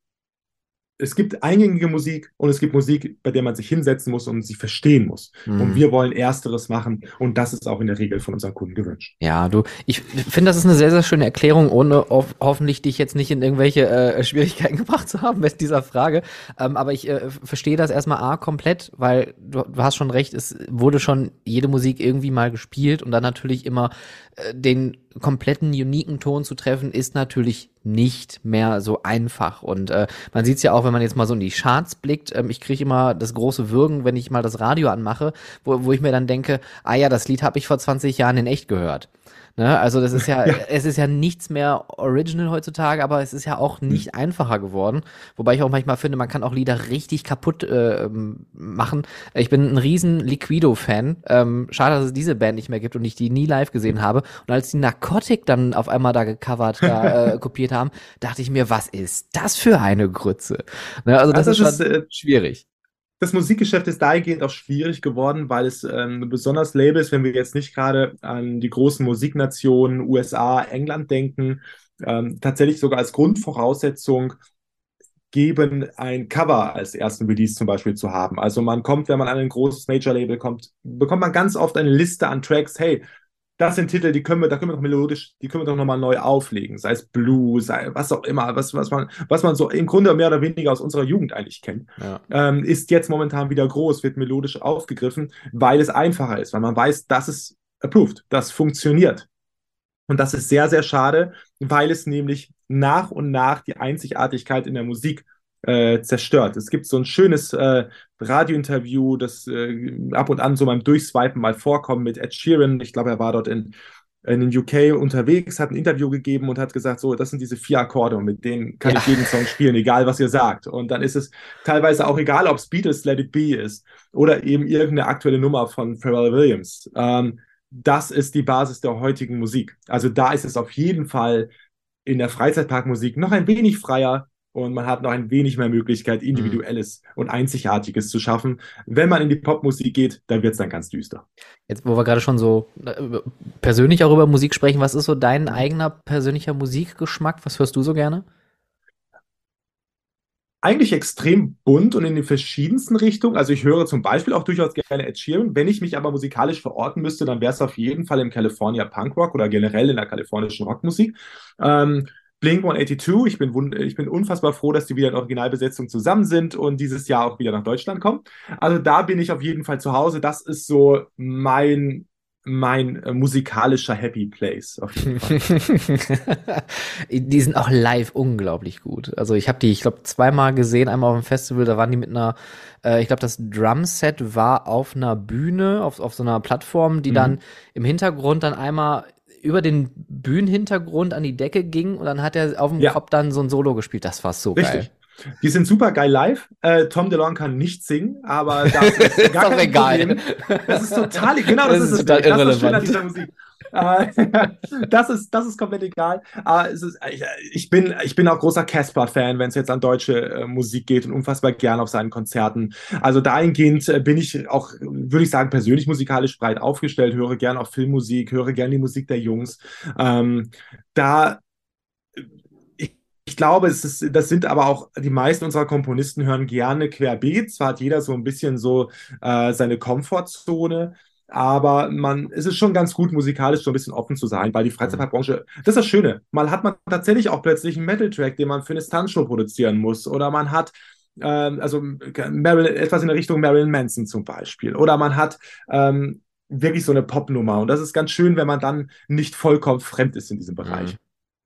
es gibt eingängige Musik und es gibt Musik, bei der man sich hinsetzen muss und sie verstehen muss. Mhm. Und wir wollen Ersteres machen und das ist auch in der Regel von unseren Kunden gewünscht. Ja, du, ich finde, das ist eine sehr, sehr schöne Erklärung, ohne hoffentlich dich jetzt nicht in irgendwelche äh, Schwierigkeiten gebracht zu haben mit dieser Frage. Ähm, aber ich äh, verstehe das erstmal A komplett, weil du, du hast schon recht, es wurde schon jede Musik irgendwie mal gespielt und dann natürlich immer äh, den kompletten uniken Ton zu treffen, ist natürlich nicht mehr so einfach. Und äh, man sieht es ja auch, wenn man jetzt mal so in die Charts blickt. Ähm, ich kriege immer das große Würgen, wenn ich mal das Radio anmache, wo, wo ich mir dann denke, ah ja, das Lied habe ich vor 20 Jahren in echt gehört. Ne? Also das ist ja, ja, es ist ja nichts mehr original heutzutage, aber es ist ja auch nicht mhm. einfacher geworden. Wobei ich auch manchmal finde, man kann auch Lieder richtig kaputt äh, machen. Ich bin ein riesen Liquido-Fan. Ähm, schade, dass es diese Band nicht mehr gibt und ich die nie live gesehen habe. Und als die Narcotic dann auf einmal da gecovert, da äh, kopiert haben, dachte ich mir, was ist das für eine Grütze? Ne? Also das, also das ist, ist äh, schwierig das Musikgeschäft ist dahingehend auch schwierig geworden, weil es ähm, besonders Labels, wenn wir jetzt nicht gerade an die großen Musiknationen USA, England denken, ähm, tatsächlich sogar als Grundvoraussetzung geben, ein Cover als ersten Release zum Beispiel zu haben. Also man kommt, wenn man an ein großes Major-Label kommt, bekommt man ganz oft eine Liste an Tracks, hey, das sind Titel, die können wir, da können wir doch melodisch, die können wir doch nochmal neu auflegen, sei es Blues, sei was auch immer, was, was man, was man so im Grunde mehr oder weniger aus unserer Jugend eigentlich kennt, ja. ähm, ist jetzt momentan wieder groß, wird melodisch aufgegriffen, weil es einfacher ist, weil man weiß, das ist approved, das funktioniert. Und das ist sehr, sehr schade, weil es nämlich nach und nach die Einzigartigkeit in der Musik äh, zerstört. Es gibt so ein schönes äh, Radiointerview, das äh, ab und an so beim Durchswipen mal vorkommt mit Ed Sheeran. Ich glaube, er war dort in, in den UK unterwegs, hat ein Interview gegeben und hat gesagt, so, das sind diese vier Akkorde und mit denen kann ja. ich jeden Song spielen, egal was ihr sagt. Und dann ist es teilweise auch egal, ob es Beatles Let It Be ist oder eben irgendeine aktuelle Nummer von Pharrell Williams. Ähm, das ist die Basis der heutigen Musik. Also da ist es auf jeden Fall in der Freizeitparkmusik noch ein wenig freier, und man hat noch ein wenig mehr Möglichkeit, mhm. Individuelles mhm. und Einzigartiges zu schaffen. Wenn man in die Popmusik geht, dann wird es dann ganz düster. Jetzt, wo wir gerade schon so äh, persönlich auch über Musik sprechen, was ist so dein eigener persönlicher Musikgeschmack? Was hörst du so gerne? Eigentlich extrem bunt und in den verschiedensten Richtungen. Also ich höre zum Beispiel auch durchaus gerne Ed Sheeran. Wenn ich mich aber musikalisch verorten müsste, dann wäre es auf jeden Fall im California Punk Rock oder generell in der kalifornischen Rockmusik. Ähm, Blink 182, ich bin, ich bin unfassbar froh, dass die wieder in Originalbesetzung zusammen sind und dieses Jahr auch wieder nach Deutschland kommen. Also da bin ich auf jeden Fall zu Hause. Das ist so mein, mein äh, musikalischer Happy Place. Die sind auch live unglaublich gut. Also ich habe die, ich glaube, zweimal gesehen, einmal auf dem Festival, da waren die mit einer, äh, ich glaube, das Drumset war auf einer Bühne, auf, auf so einer Plattform, die mhm. dann im Hintergrund dann einmal über den Bühnenhintergrund an die Decke ging und dann hat er auf dem ja. Kopf dann so ein Solo gespielt. Das war so Richtig. geil. Die sind super geil live. Äh, Tom DeLonge kann nicht singen, aber das ist gar kein egal. Problem. Das ist total, genau, das, das ist, ist total das, irrelevant. Das ist schön an dieser Musik. Äh, das, ist, das ist komplett egal. Aber ist, ich, bin, ich bin auch großer Casper-Fan, wenn es jetzt an deutsche äh, Musik geht und unfassbar gern auf seinen Konzerten. Also dahingehend äh, bin ich auch, würde ich sagen, persönlich musikalisch breit aufgestellt, höre gern auch Filmmusik, höre gern die Musik der Jungs. Ähm, da ich glaube, es ist, das sind aber auch die meisten unserer Komponisten hören gerne querbeet. Zwar hat jeder so ein bisschen so äh, seine Komfortzone, aber man, es ist schon ganz gut, musikalisch so ein bisschen offen zu sein, weil die Freizeitparkbranche, das ist das Schöne. Mal hat man tatsächlich auch plötzlich einen Metal-Track, den man für eine Stuntshow produzieren muss. Oder man hat ähm, also Marilyn, etwas in der Richtung Marilyn Manson zum Beispiel. Oder man hat ähm, wirklich so eine Popnummer. Und das ist ganz schön, wenn man dann nicht vollkommen fremd ist in diesem Bereich. Mhm.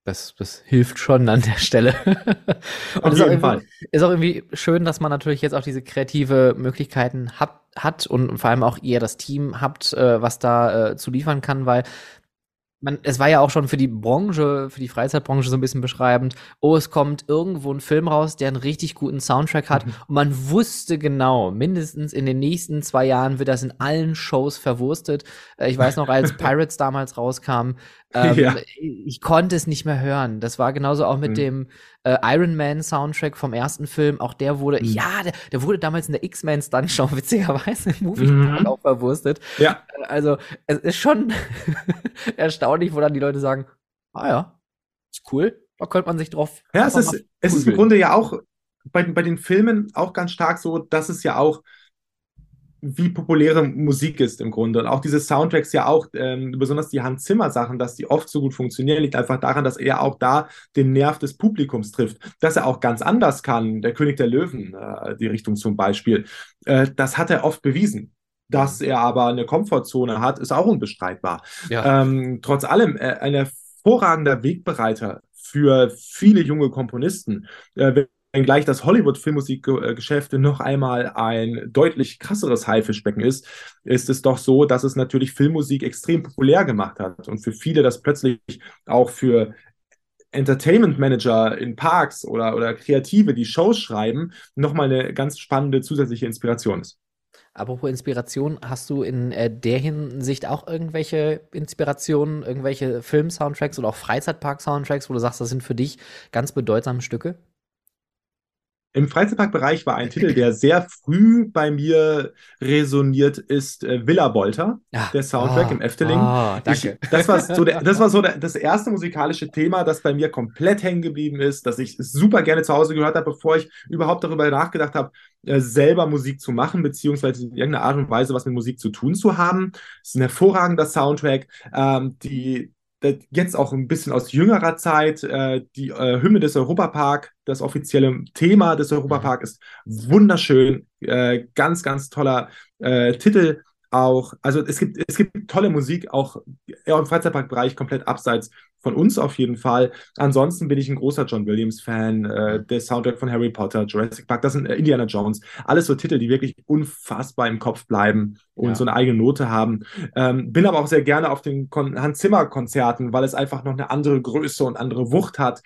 Das, das hilft schon an der Stelle. Und Auf jeden Fall. Ist auch irgendwie schön, dass man natürlich jetzt auch diese kreative Möglichkeiten hat, hat und vor allem auch ihr das Team habt, äh, was da äh, zu liefern kann, weil man, es war ja auch schon für die Branche, für die Freizeitbranche so ein bisschen beschreibend, oh, es kommt irgendwo ein Film raus, der einen richtig guten Soundtrack hat mhm. und man wusste genau, mindestens in den nächsten zwei Jahren wird das in allen Shows verwurstet. Äh, ich weiß noch, als Pirates damals rauskam, ähm, ja. Ich konnte es nicht mehr hören. Das war genauso auch mit mhm. dem äh, Iron Man Soundtrack vom ersten Film. Auch der wurde, mhm. ja, der, der, wurde damals in der X-Men Stunt Show witzigerweise im Movie mhm. auch verwurstet. Ja. Also es ist schon erstaunlich, wo dann die Leute sagen, ah ja, ist cool. Da könnte man sich drauf. Ja, es ist, es ist im Grunde ja auch bei, bei den Filmen auch ganz stark so, dass es ja auch wie populäre Musik ist im Grunde. Und auch diese Soundtracks ja auch, ähm, besonders die Hans Zimmer Sachen, dass die oft so gut funktionieren, liegt einfach daran, dass er auch da den Nerv des Publikums trifft. Dass er auch ganz anders kann, der König der Löwen, äh, die Richtung zum Beispiel, äh, das hat er oft bewiesen. Dass er aber eine Komfortzone hat, ist auch unbestreitbar. Ja. Ähm, trotz allem äh, ein hervorragender Wegbereiter für viele junge Komponisten. Äh, wenngleich das Hollywood-Filmmusikgeschäft noch einmal ein deutlich krasseres Haifischbecken ist, ist es doch so, dass es natürlich Filmmusik extrem populär gemacht hat und für viele das plötzlich auch für Entertainment Manager in Parks oder, oder Kreative, die Shows schreiben, nochmal eine ganz spannende zusätzliche Inspiration ist. Apropos Inspiration, hast du in äh, der Hinsicht auch irgendwelche Inspirationen, irgendwelche Film-Soundtracks oder auch Freizeitpark-Soundtracks, wo du sagst, das sind für dich ganz bedeutsame Stücke? Im Freizeitparkbereich war ein Titel, der sehr früh bei mir resoniert, ist äh, Villa Bolter, ja. der Soundtrack oh, im Efteling. Oh, danke. Ich, das war so, der, das, war so der, das erste musikalische Thema, das bei mir komplett hängen geblieben ist, das ich super gerne zu Hause gehört habe, bevor ich überhaupt darüber nachgedacht habe, äh, selber Musik zu machen, beziehungsweise in irgendeiner Art und Weise was mit Musik zu tun zu haben. Es ist ein hervorragender Soundtrack. Ähm, die, jetzt auch ein bisschen aus jüngerer Zeit, äh, die äh, Hymne des Europapark, das offizielle Thema des Europapark mhm. ist wunderschön, äh, ganz, ganz toller äh, Titel auch. Also es gibt, es gibt tolle Musik, auch im Freizeitparkbereich komplett abseits von uns auf jeden Fall. Ansonsten bin ich ein großer John Williams-Fan, äh, der Soundtrack von Harry Potter, Jurassic Park, das sind äh, Indiana Jones. Alles so Titel, die wirklich unfassbar im Kopf bleiben und ja. so eine eigene Note haben. Ähm, bin aber auch sehr gerne auf den Kon Hans Zimmer-Konzerten, weil es einfach noch eine andere Größe und andere Wucht hat.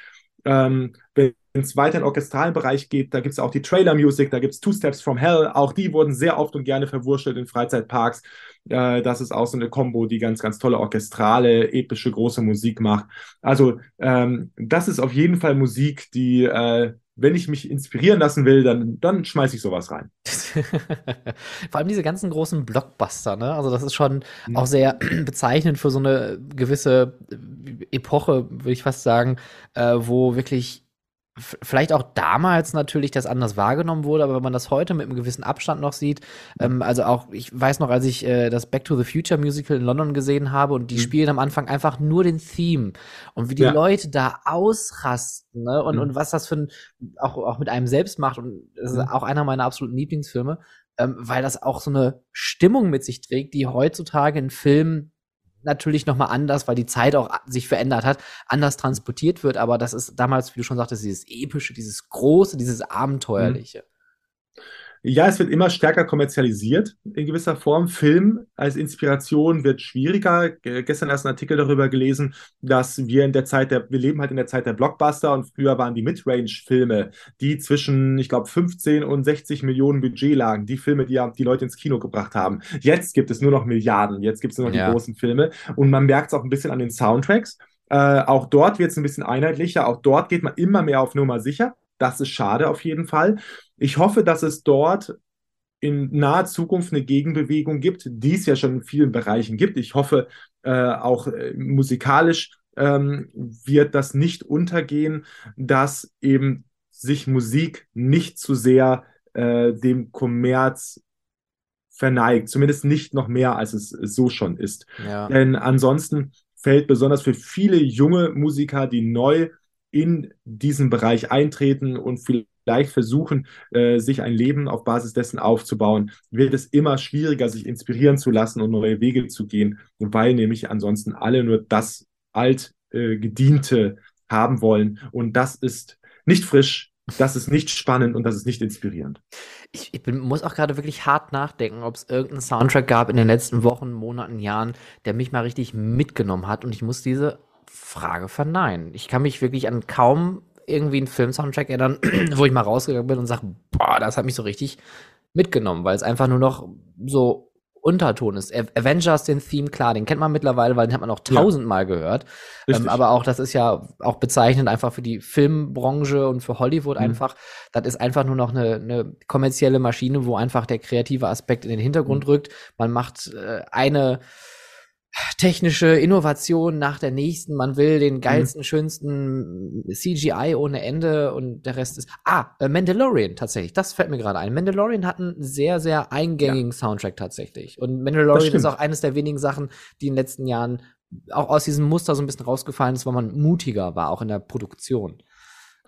Ähm, wenn es weiter in den orchestralen Bereich geht, da gibt es auch die Trailer-Music, da gibt es Two Steps from Hell. Auch die wurden sehr oft und gerne verwurschtelt in Freizeitparks. Äh, das ist auch so eine Combo, die ganz, ganz tolle orchestrale, epische, große Musik macht. Also ähm, das ist auf jeden Fall Musik, die, äh, wenn ich mich inspirieren lassen will, dann, dann schmeiße ich sowas rein. Vor allem diese ganzen großen Blockbuster, ne? Also das ist schon mhm. auch sehr bezeichnend für so eine gewisse Epoche, würde ich fast sagen, äh, wo wirklich vielleicht auch damals natürlich das anders wahrgenommen wurde, aber wenn man das heute mit einem gewissen Abstand noch sieht, ähm, also auch, ich weiß noch, als ich äh, das Back to the Future Musical in London gesehen habe und die mhm. spielen am Anfang einfach nur den Theme und wie die ja. Leute da ausrasten, ne, und, mhm. und was das für ein, auch, auch mit einem selbst macht und das ist mhm. auch einer meiner absoluten Lieblingsfilme, ähm, weil das auch so eine Stimmung mit sich trägt, die heutzutage in Filmen natürlich nochmal anders, weil die Zeit auch sich verändert hat, anders transportiert wird. Aber das ist damals, wie du schon sagtest, dieses epische, dieses große, dieses abenteuerliche. Mhm. Ja, es wird immer stärker kommerzialisiert in gewisser Form. Film als Inspiration wird schwieriger. Gestern erst einen Artikel darüber gelesen, dass wir in der Zeit der, wir leben halt in der Zeit der Blockbuster und früher waren die Midrange-Filme, die zwischen, ich glaube, 15 und 60 Millionen Budget lagen, die Filme, die ja die Leute ins Kino gebracht haben. Jetzt gibt es nur noch Milliarden, jetzt gibt es nur noch ja. die großen Filme und man merkt es auch ein bisschen an den Soundtracks. Äh, auch dort wird es ein bisschen einheitlicher, auch dort geht man immer mehr auf Nummer sicher. Das ist schade auf jeden Fall. Ich hoffe, dass es dort in naher Zukunft eine Gegenbewegung gibt, die es ja schon in vielen Bereichen gibt. Ich hoffe, äh, auch äh, musikalisch ähm, wird das nicht untergehen, dass eben sich Musik nicht zu sehr äh, dem Kommerz verneigt, zumindest nicht noch mehr, als es so schon ist. Ja. Denn ansonsten fällt besonders für viele junge Musiker, die neu in diesen Bereich eintreten und vielleicht versuchen, äh, sich ein Leben auf Basis dessen aufzubauen, wird es immer schwieriger, sich inspirieren zu lassen und neue Wege zu gehen, weil nämlich ansonsten alle nur das alt äh, haben wollen. Und das ist nicht frisch, das ist nicht spannend und das ist nicht inspirierend. Ich, ich bin, muss auch gerade wirklich hart nachdenken, ob es irgendeinen Soundtrack gab in den letzten Wochen, Monaten, Jahren, der mich mal richtig mitgenommen hat. Und ich muss diese Frage verneinen. Ich kann mich wirklich an kaum irgendwie einen Film-Soundtrack erinnern, wo ich mal rausgegangen bin und sage, boah, das hat mich so richtig mitgenommen, weil es einfach nur noch so Unterton ist. Avengers, den Theme, klar, den kennt man mittlerweile, weil den hat man auch tausendmal ja. gehört. Ähm, aber auch, das ist ja auch bezeichnend einfach für die Filmbranche und für Hollywood mhm. einfach. Das ist einfach nur noch eine, eine, kommerzielle Maschine, wo einfach der kreative Aspekt in den Hintergrund mhm. rückt. Man macht äh, eine technische Innovation nach der nächsten. Man will den mhm. geilsten, mhm. schönsten CGI ohne Ende und der Rest ist. Ah, äh, Mandalorian tatsächlich. Das fällt mir gerade ein. Mandalorian hat einen sehr, sehr eingängigen ja. Soundtrack tatsächlich. Und Mandalorian ist auch eines der wenigen Sachen, die in den letzten Jahren auch aus diesem Muster so ein bisschen rausgefallen ist, weil man mutiger war, auch in der Produktion.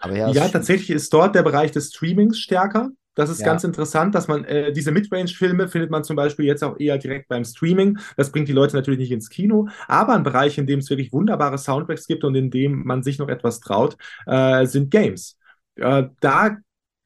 Aber ja, ja tatsächlich ist dort der Bereich des Streamings stärker. Das ist ja. ganz interessant, dass man äh, diese Midrange-Filme findet man zum Beispiel jetzt auch eher direkt beim Streaming. Das bringt die Leute natürlich nicht ins Kino, aber ein Bereich, in dem es wirklich wunderbare Soundtracks gibt und in dem man sich noch etwas traut, äh, sind Games. Äh, da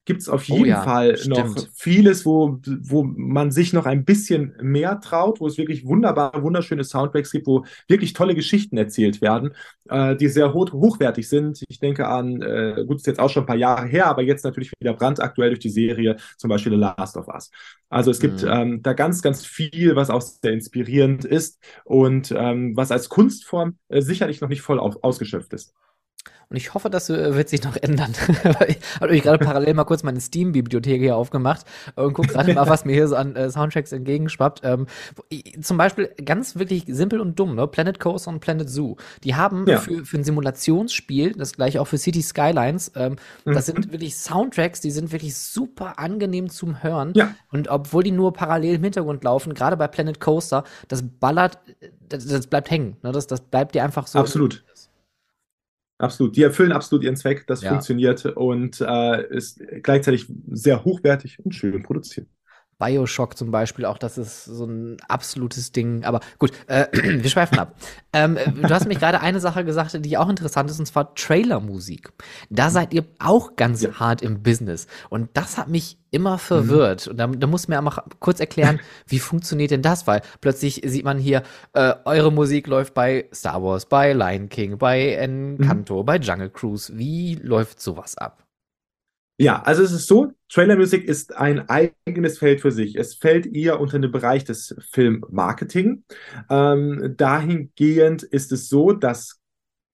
gibt es auf oh jeden oh ja, Fall stimmt. noch vieles, wo, wo man sich noch ein bisschen mehr traut, wo es wirklich wunderbare, wunderschöne Soundtracks gibt, wo wirklich tolle Geschichten erzählt werden, äh, die sehr hoch, hochwertig sind. Ich denke an, äh, gut, ist jetzt auch schon ein paar Jahre her, aber jetzt natürlich wieder brandaktuell durch die Serie, zum Beispiel The Last of Us. Also es gibt mhm. ähm, da ganz, ganz viel, was auch sehr inspirierend ist und ähm, was als Kunstform äh, sicherlich noch nicht voll auf, ausgeschöpft ist. Und ich hoffe, das äh, wird sich noch ändern. ich habe gerade parallel mal kurz meine Steam-Bibliothek hier aufgemacht und gucke gerade mal, was mir hier so an äh, Soundtracks entgegenschwappt. Ähm, zum Beispiel ganz wirklich simpel und dumm, ne? Planet Coaster und Planet Zoo. Die haben ja. für, für ein Simulationsspiel, das gleiche auch für City Skylines, ähm, mhm. das sind wirklich Soundtracks, die sind wirklich super angenehm zum Hören. Ja. Und obwohl die nur parallel im Hintergrund laufen, gerade bei Planet Coaster, das ballert, das, das bleibt hängen. Ne? Das, das bleibt dir einfach so. Absolut. Absolut. Die erfüllen absolut ihren Zweck. Das ja. funktioniert und äh, ist gleichzeitig sehr hochwertig und schön produziert. Bioshock zum Beispiel, auch das ist so ein absolutes Ding. Aber gut, äh, wir schweifen ab. Ähm, du hast mich gerade eine Sache gesagt, die auch interessant ist, und zwar Trailermusik. Da seid ihr auch ganz ja. hart im Business. Und das hat mich immer verwirrt. Mhm. Und da, da muss mir mal kurz erklären, wie funktioniert denn das? Weil plötzlich sieht man hier, äh, eure Musik läuft bei Star Wars, bei Lion King, bei Encanto, mhm. bei Jungle Cruise. Wie läuft sowas ab? Ja, also es ist so, Trailermusik ist ein eigenes Feld für sich. Es fällt eher unter den Bereich des Filmmarketing. Ähm, dahingehend ist es so, dass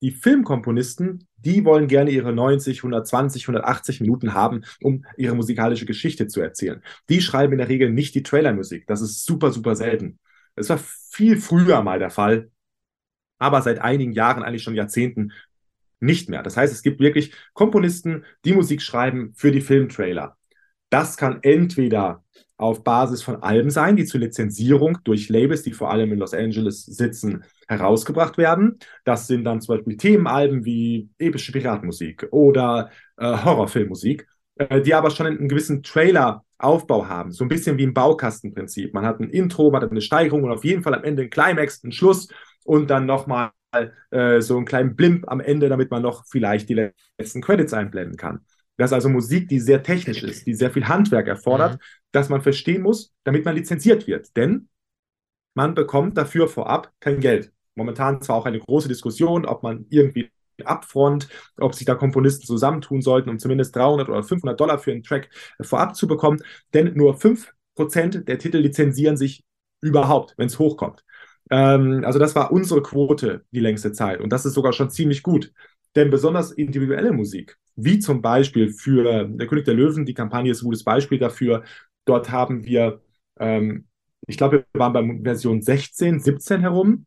die Filmkomponisten, die wollen gerne ihre 90, 120, 180 Minuten haben, um ihre musikalische Geschichte zu erzählen. Die schreiben in der Regel nicht die Trailermusik. Das ist super, super selten. Das war viel früher mal der Fall. Aber seit einigen Jahren, eigentlich schon Jahrzehnten, nicht mehr. Das heißt, es gibt wirklich Komponisten, die Musik schreiben für die Filmtrailer. Das kann entweder auf Basis von Alben sein, die zur Lizenzierung durch Labels, die vor allem in Los Angeles sitzen, herausgebracht werden. Das sind dann zum Beispiel Themenalben wie epische Piratenmusik oder äh, Horrorfilmmusik, äh, die aber schon einen gewissen Trailer-Aufbau haben. So ein bisschen wie im Baukastenprinzip. Man hat ein Intro, man hat eine Steigerung und auf jeden Fall am Ende ein Climax, einen Schluss und dann nochmal äh, so einen kleinen Blimp am Ende, damit man noch vielleicht die letzten Credits einblenden kann. Das ist also Musik, die sehr technisch ist, die sehr viel Handwerk erfordert, mhm. dass man verstehen muss, damit man lizenziert wird. Denn man bekommt dafür vorab kein Geld. Momentan zwar auch eine große Diskussion, ob man irgendwie Upfront, ob sich da Komponisten zusammentun sollten, um zumindest 300 oder 500 Dollar für einen Track vorab zu bekommen. Denn nur 5% der Titel lizenzieren sich überhaupt, wenn es hochkommt. Ähm, also das war unsere Quote die längste Zeit und das ist sogar schon ziemlich gut. Denn besonders individuelle Musik, wie zum Beispiel für Der König der Löwen, die Kampagne ist ein gutes Beispiel dafür. Dort haben wir, ähm, ich glaube, wir waren bei Version 16, 17 herum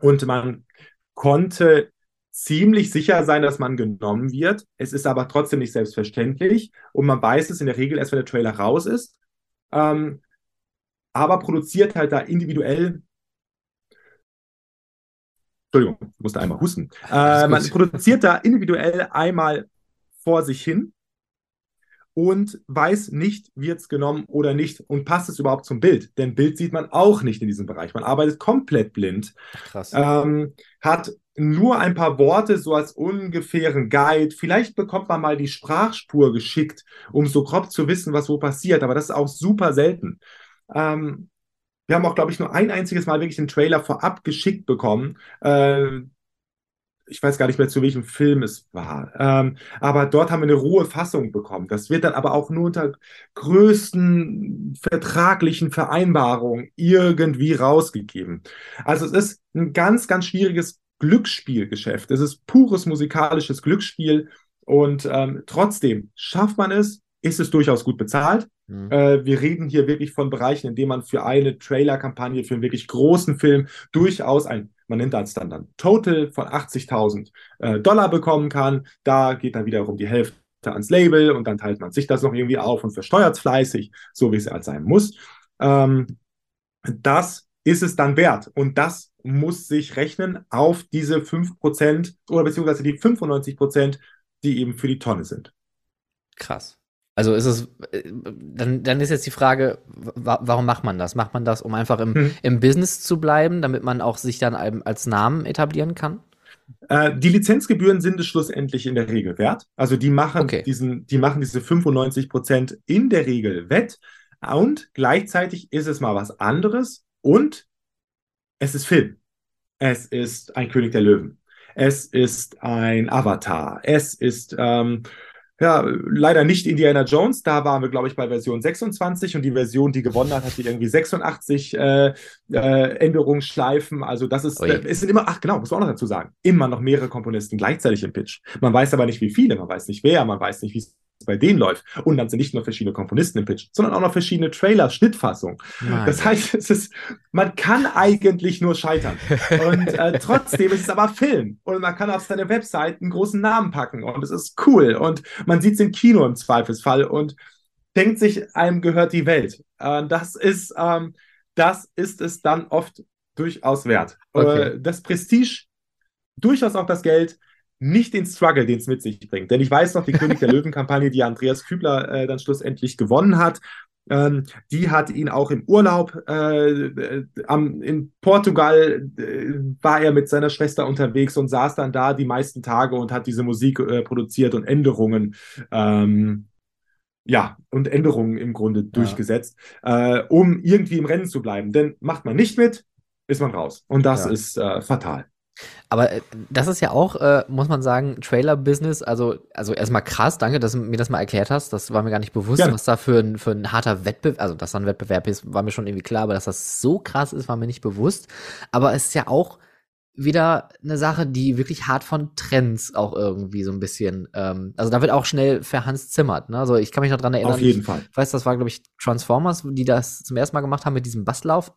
und man konnte ziemlich sicher sein, dass man genommen wird. Es ist aber trotzdem nicht selbstverständlich und man weiß es in der Regel erst, wenn der Trailer raus ist. Ähm, aber produziert halt da individuell Entschuldigung, ich musste einmal husten. Äh, man produziert da individuell einmal vor sich hin und weiß nicht, wird es genommen oder nicht und passt es überhaupt zum Bild. Denn Bild sieht man auch nicht in diesem Bereich. Man arbeitet komplett blind. Krass. Ähm, hat nur ein paar Worte so als ungefähren Guide. Vielleicht bekommt man mal die Sprachspur geschickt, um so grob zu wissen, was wo passiert, aber das ist auch super selten. Ähm, wir haben auch, glaube ich, nur ein einziges Mal wirklich den Trailer vorab geschickt bekommen. Äh, ich weiß gar nicht mehr, zu welchem Film es war. Ähm, aber dort haben wir eine rohe Fassung bekommen. Das wird dann aber auch nur unter größten vertraglichen Vereinbarungen irgendwie rausgegeben. Also es ist ein ganz, ganz schwieriges Glücksspielgeschäft. Es ist pures musikalisches Glücksspiel. Und ähm, trotzdem schafft man es, ist es durchaus gut bezahlt. Mhm. Äh, wir reden hier wirklich von Bereichen, in denen man für eine Trailer-Kampagne, für einen wirklich großen Film durchaus ein, man nennt das dann, dann Total von 80.000 äh, Dollar bekommen kann. Da geht dann wiederum die Hälfte ans Label und dann teilt man sich das noch irgendwie auf und versteuert es fleißig, so wie es halt sein muss. Ähm, das ist es dann wert. Und das muss sich rechnen auf diese 5% oder beziehungsweise die 95%, die eben für die Tonne sind. Krass. Also ist es, äh, dann, dann ist jetzt die Frage, warum macht man das? Macht man das, um einfach im, hm. im Business zu bleiben, damit man auch sich dann als Namen etablieren kann? Äh, die Lizenzgebühren sind es schlussendlich in der Regel wert. Also die machen okay. diesen, die machen diese 95 Prozent in der Regel wett. Und gleichzeitig ist es mal was anderes und es ist Film. Es ist ein König der Löwen. Es ist ein Avatar. Es ist ähm, ja, leider nicht Indiana Jones. Da waren wir, glaube ich, bei Version 26 und die Version, die gewonnen hat, hatte irgendwie 86 äh, äh, Änderungsschleifen. Also das ist, äh, es sind immer, ach genau, muss man auch noch dazu sagen, immer noch mehrere Komponisten gleichzeitig im Pitch. Man weiß aber nicht, wie viele, man weiß nicht wer, man weiß nicht, wie es bei denen läuft. Und dann sind nicht nur verschiedene Komponisten im Pitch, sondern auch noch verschiedene Trailer, Schnittfassungen. Das heißt, es ist, man kann eigentlich nur scheitern. Und äh, trotzdem ist es aber Film. Und man kann auf seine Website einen großen Namen packen. Und es ist cool. Und man sieht es im Kino im Zweifelsfall und denkt sich, einem gehört die Welt. Äh, das ist, ähm, das ist es dann oft durchaus wert. Okay. Äh, das Prestige, durchaus auch das Geld, nicht den Struggle, den es mit sich bringt. Denn ich weiß noch, die König der Löwen-Kampagne, die Andreas Kübler äh, dann schlussendlich gewonnen hat, ähm, die hat ihn auch im Urlaub äh, äh, am, in Portugal äh, war er mit seiner Schwester unterwegs und saß dann da die meisten Tage und hat diese Musik äh, produziert und Änderungen ähm, ja, und Änderungen im Grunde ja. durchgesetzt, äh, um irgendwie im Rennen zu bleiben. Denn macht man nicht mit, ist man raus. Und das ja. ist äh, fatal. Aber äh, das ist ja auch, äh, muss man sagen, Trailer-Business. Also, also erstmal krass, danke, dass du mir das mal erklärt hast. Das war mir gar nicht bewusst, ja. was da für ein, für ein harter Wettbewerb, also dass da ein Wettbewerb ist, war mir schon irgendwie klar, aber dass das so krass ist, war mir nicht bewusst. Aber es ist ja auch wieder eine Sache, die wirklich hart von Trends auch irgendwie so ein bisschen, ähm, also da wird auch schnell verhans zimmert. Ne? Also ich kann mich noch dran erinnern. Auf jeden Fall. Ich weiß, das war, glaube ich, Transformers, die das zum ersten Mal gemacht haben mit diesem Basslauf.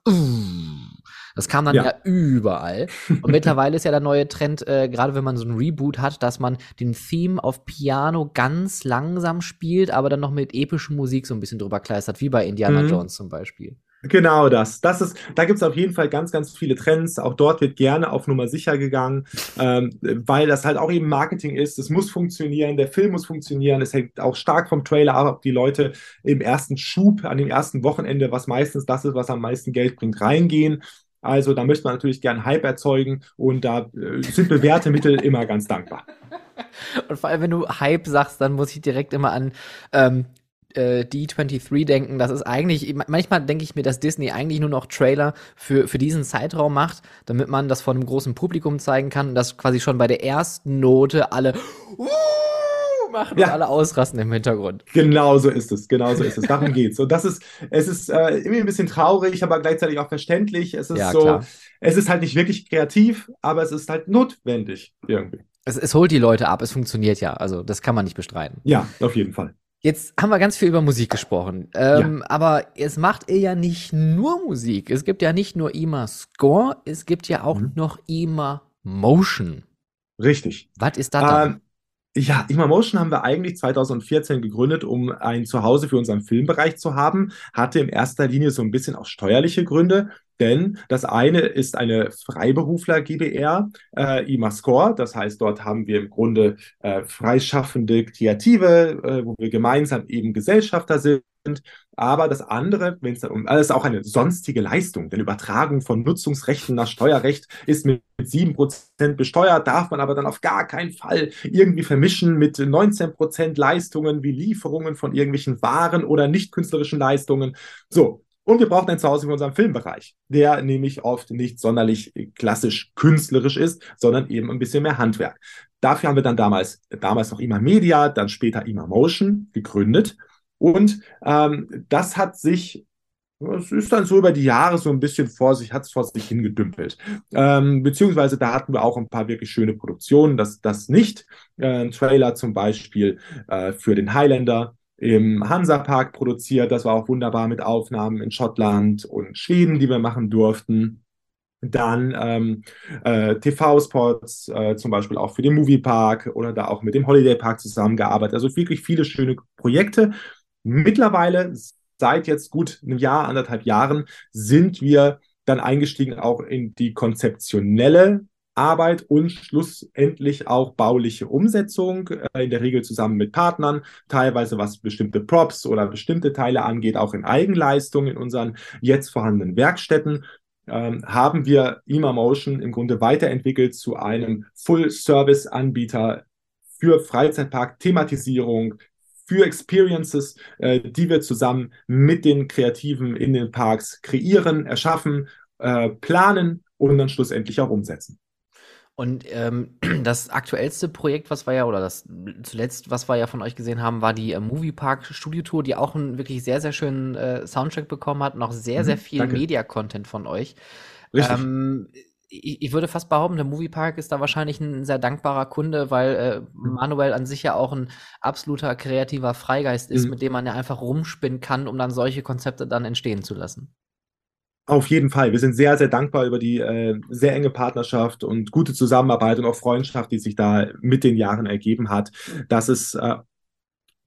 Das kam dann ja, ja überall. Und mittlerweile ist ja der neue Trend, äh, gerade wenn man so ein Reboot hat, dass man den Theme auf Piano ganz langsam spielt, aber dann noch mit epischer Musik so ein bisschen drüber kleistert, wie bei Indiana mhm. Jones zum Beispiel. Genau das. Das ist, da gibt es auf jeden Fall ganz, ganz viele Trends. Auch dort wird gerne auf Nummer sicher gegangen, ähm, weil das halt auch eben Marketing ist. Es muss funktionieren, der Film muss funktionieren. Es hängt auch stark vom Trailer ab, ob die Leute im ersten Schub, an dem ersten Wochenende, was meistens das ist, was am meisten Geld bringt, reingehen. Also da möchte man natürlich gern Hype erzeugen und da äh, sind bewährte Mittel immer ganz dankbar. Und vor allem, wenn du Hype sagst, dann muss ich direkt immer an ähm, äh, D23 denken. Das ist eigentlich, manchmal denke ich mir, dass Disney eigentlich nur noch Trailer für, für diesen Zeitraum macht, damit man das vor einem großen Publikum zeigen kann und dass quasi schon bei der ersten Note alle uh, machen ja. und alle ausrasten im Hintergrund. Genau so ist es, genau so ist es. Darum geht's. Und das ist, es ist äh, irgendwie ein bisschen traurig, aber gleichzeitig auch verständlich. Es ist ja, so, klar. es ist halt nicht wirklich kreativ, aber es ist halt notwendig irgendwie. Es, es holt die Leute ab, es funktioniert ja. Also das kann man nicht bestreiten. Ja, auf jeden Fall. Jetzt haben wir ganz viel über Musik gesprochen. Ähm, ja. Aber es macht ihr ja nicht nur Musik. Es gibt ja nicht nur IMA Score, es gibt ja auch mhm. noch IMA Motion. Richtig. Was ist dann? Ähm, ja, IMA Motion haben wir eigentlich 2014 gegründet, um ein Zuhause für unseren Filmbereich zu haben. Hatte in erster Linie so ein bisschen auch steuerliche Gründe. Denn das eine ist eine Freiberufler GBR, äh, IMAScore. Das heißt, dort haben wir im Grunde äh, freischaffende Kreative, äh, wo wir gemeinsam eben Gesellschafter sind. Aber das andere, wenn es dann um, alles auch eine sonstige Leistung, denn Übertragung von Nutzungsrechten nach Steuerrecht ist mit 7% besteuert, darf man aber dann auf gar keinen Fall irgendwie vermischen mit 19% Leistungen wie Lieferungen von irgendwelchen Waren oder nicht künstlerischen Leistungen. So, und wir brauchen ein Zuhause für unseren Filmbereich, der nämlich oft nicht sonderlich klassisch künstlerisch ist, sondern eben ein bisschen mehr Handwerk. Dafür haben wir dann damals, damals noch immer Media, dann später immer Motion gegründet. Und ähm, das hat sich es ist dann so über die Jahre so ein bisschen vor sich, hat es vor sich hingedümpelt. Ähm, beziehungsweise da hatten wir auch ein paar wirklich schöne Produktionen, das, das nicht. Äh, ein Trailer zum Beispiel äh, für den Highlander, im Hansapark produziert. Das war auch wunderbar mit Aufnahmen in Schottland und Schweden, die wir machen durften. Dann ähm, äh, TV-Spots, äh, zum Beispiel auch für den Moviepark oder da auch mit dem Holiday Park zusammengearbeitet. Also wirklich viele schöne Projekte. Mittlerweile, seit jetzt gut einem Jahr, anderthalb Jahren, sind wir dann eingestiegen auch in die konzeptionelle Arbeit und schlussendlich auch bauliche Umsetzung, äh, in der Regel zusammen mit Partnern, teilweise was bestimmte Props oder bestimmte Teile angeht, auch in Eigenleistung in unseren jetzt vorhandenen Werkstätten. Ähm, haben wir Emotion im Grunde weiterentwickelt zu einem Full-Service-Anbieter für Freizeitpark-Thematisierung, für Experiences, äh, die wir zusammen mit den Kreativen in den Parks kreieren, erschaffen, äh, planen und dann schlussendlich auch umsetzen. Und ähm, das aktuellste Projekt, was wir ja, oder das zuletzt, was wir ja von euch gesehen haben, war die äh, Moviepark Studio Tour, die auch einen wirklich sehr, sehr schönen äh, Soundtrack bekommen hat und auch sehr, mhm, sehr viel Media-Content von euch. Richtig. Ähm, ich, ich, würde fast behaupten, der Moviepark ist da wahrscheinlich ein sehr dankbarer Kunde, weil äh, mhm. Manuel an sich ja auch ein absoluter kreativer Freigeist ist, mhm. mit dem man ja einfach rumspinnen kann, um dann solche Konzepte dann entstehen zu lassen. Auf jeden Fall. Wir sind sehr, sehr dankbar über die äh, sehr enge Partnerschaft und gute Zusammenarbeit und auch Freundschaft, die sich da mit den Jahren ergeben hat. Das ist äh,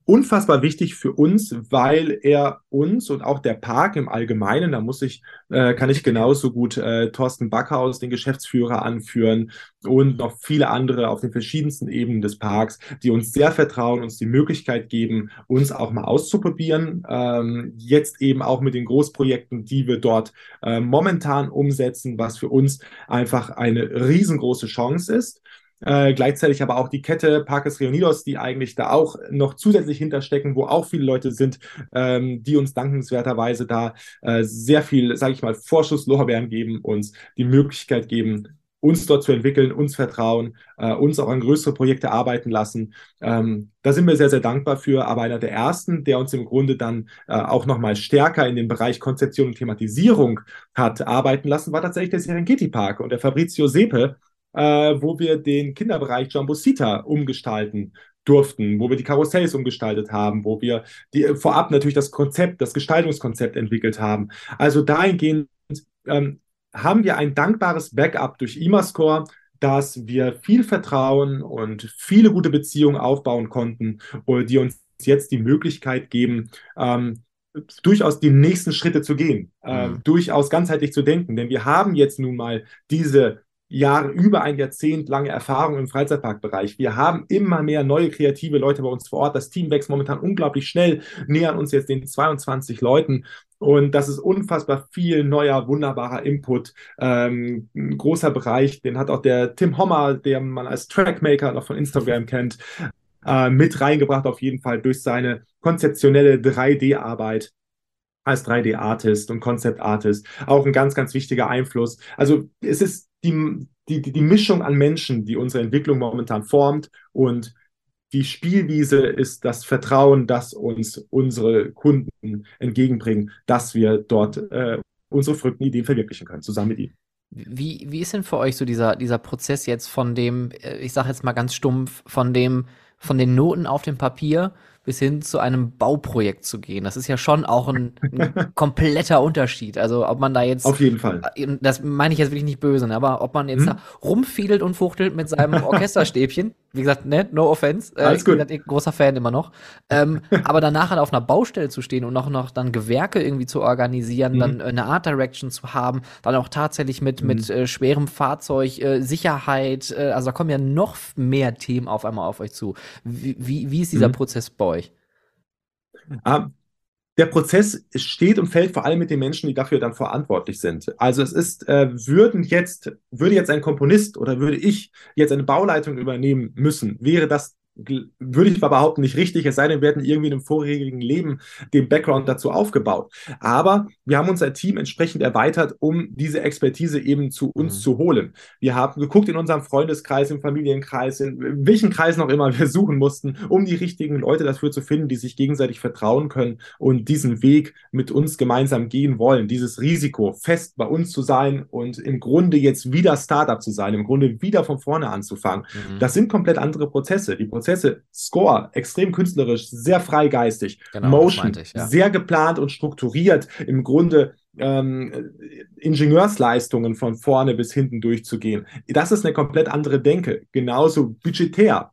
unfassbar wichtig für uns, weil er uns und auch der Park im Allgemeinen, da muss ich, äh, kann ich genauso gut äh, Thorsten Backhaus, den Geschäftsführer, anführen und noch viele andere auf den verschiedensten Ebenen des Parks, die uns sehr vertrauen, uns die Möglichkeit geben, uns auch mal auszuprobieren. Ähm, jetzt eben auch mit den Großprojekten, die wir dort äh, momentan umsetzen, was für uns einfach eine riesengroße Chance ist. Äh, gleichzeitig aber auch die Kette Parques Reunidos, die eigentlich da auch noch zusätzlich hinterstecken, wo auch viele Leute sind, ähm, die uns dankenswerterweise da äh, sehr viel, sage ich mal, Vorschusslorbeeren geben, uns die Möglichkeit geben, uns dort zu entwickeln, uns vertrauen, äh, uns auch an größere Projekte arbeiten lassen. Ähm, da sind wir sehr, sehr dankbar für. Aber einer der ersten, der uns im Grunde dann äh, auch nochmal stärker in den Bereich Konzeption und Thematisierung hat arbeiten lassen, war tatsächlich der Serengeti Park und der Fabrizio Sepe, äh, wo wir den Kinderbereich Jumbo Sita umgestalten durften, wo wir die Karussells umgestaltet haben, wo wir die, äh, vorab natürlich das Konzept, das Gestaltungskonzept entwickelt haben. Also dahingehend ähm, haben wir ein dankbares Backup durch Imascore, dass wir viel Vertrauen und viele gute Beziehungen aufbauen konnten, die uns jetzt die Möglichkeit geben, ähm, durchaus die nächsten Schritte zu gehen, äh, mhm. durchaus ganzheitlich zu denken. Denn wir haben jetzt nun mal diese Jahre, über ein Jahrzehnt lange Erfahrung im Freizeitparkbereich. Wir haben immer mehr neue kreative Leute bei uns vor Ort. Das Team wächst momentan unglaublich schnell, nähern uns jetzt den 22 Leuten. Und das ist unfassbar viel neuer, wunderbarer Input. Ähm, ein großer Bereich, den hat auch der Tim Hommer, der man als Trackmaker noch von Instagram kennt, äh, mit reingebracht, auf jeden Fall durch seine konzeptionelle 3D-Arbeit als 3D-Artist und Concept-Artist. Auch ein ganz, ganz wichtiger Einfluss. Also es ist die, die, die Mischung an Menschen, die unsere Entwicklung momentan formt und die Spielwiese ist das Vertrauen, das uns unsere Kunden entgegenbringen, dass wir dort äh, unsere verrückten Ideen verwirklichen können, zusammen mit ihnen. Wie, wie ist denn für euch so dieser, dieser Prozess jetzt von dem, äh, ich sage jetzt mal ganz stumpf, von dem, von den Noten auf dem Papier bis hin zu einem Bauprojekt zu gehen. Das ist ja schon auch ein, ein kompletter Unterschied. Also ob man da jetzt auf jeden Fall, äh, das meine ich jetzt wirklich nicht böse, ne, aber ob man jetzt hm. da rumfiedelt und fuchtelt mit seinem Orchesterstäbchen, wie gesagt, ne, no offense, äh, Alles gut. ich bin großer Fan immer noch, ähm, aber danach halt auf einer Baustelle zu stehen und noch noch dann Gewerke irgendwie zu organisieren, mhm. dann eine Art Direction zu haben, dann auch tatsächlich mit mhm. mit äh, schwerem Fahrzeug, äh, Sicherheit, äh, also da kommen ja noch mehr Themen auf einmal auf euch zu. Wie, wie, wie ist dieser mhm. Prozess bei euch? Ah, der Prozess steht und fällt vor allem mit den Menschen, die dafür dann verantwortlich sind. Also es ist, äh, würden jetzt, würde jetzt ein Komponist oder würde ich jetzt eine Bauleitung übernehmen müssen, wäre das würde ich mal behaupten, nicht richtig, es sei denn, wir hätten irgendwie in einem vorherigen Leben den Background dazu aufgebaut. Aber wir haben unser Team entsprechend erweitert, um diese Expertise eben zu uns mhm. zu holen. Wir haben geguckt in unserem Freundeskreis, im Familienkreis, in welchen Kreisen auch immer wir suchen mussten, um die richtigen Leute dafür zu finden, die sich gegenseitig vertrauen können und diesen Weg mit uns gemeinsam gehen wollen. Dieses Risiko, fest bei uns zu sein und im Grunde jetzt wieder Startup zu sein, im Grunde wieder von vorne anzufangen. Mhm. Das sind komplett andere Prozesse. Die Prozesse Prozesse, Score, extrem künstlerisch, sehr freigeistig, genau, Motion, ich, ja. sehr geplant und strukturiert, im Grunde ähm, Ingenieursleistungen von vorne bis hinten durchzugehen. Das ist eine komplett andere Denke. Genauso budgetär.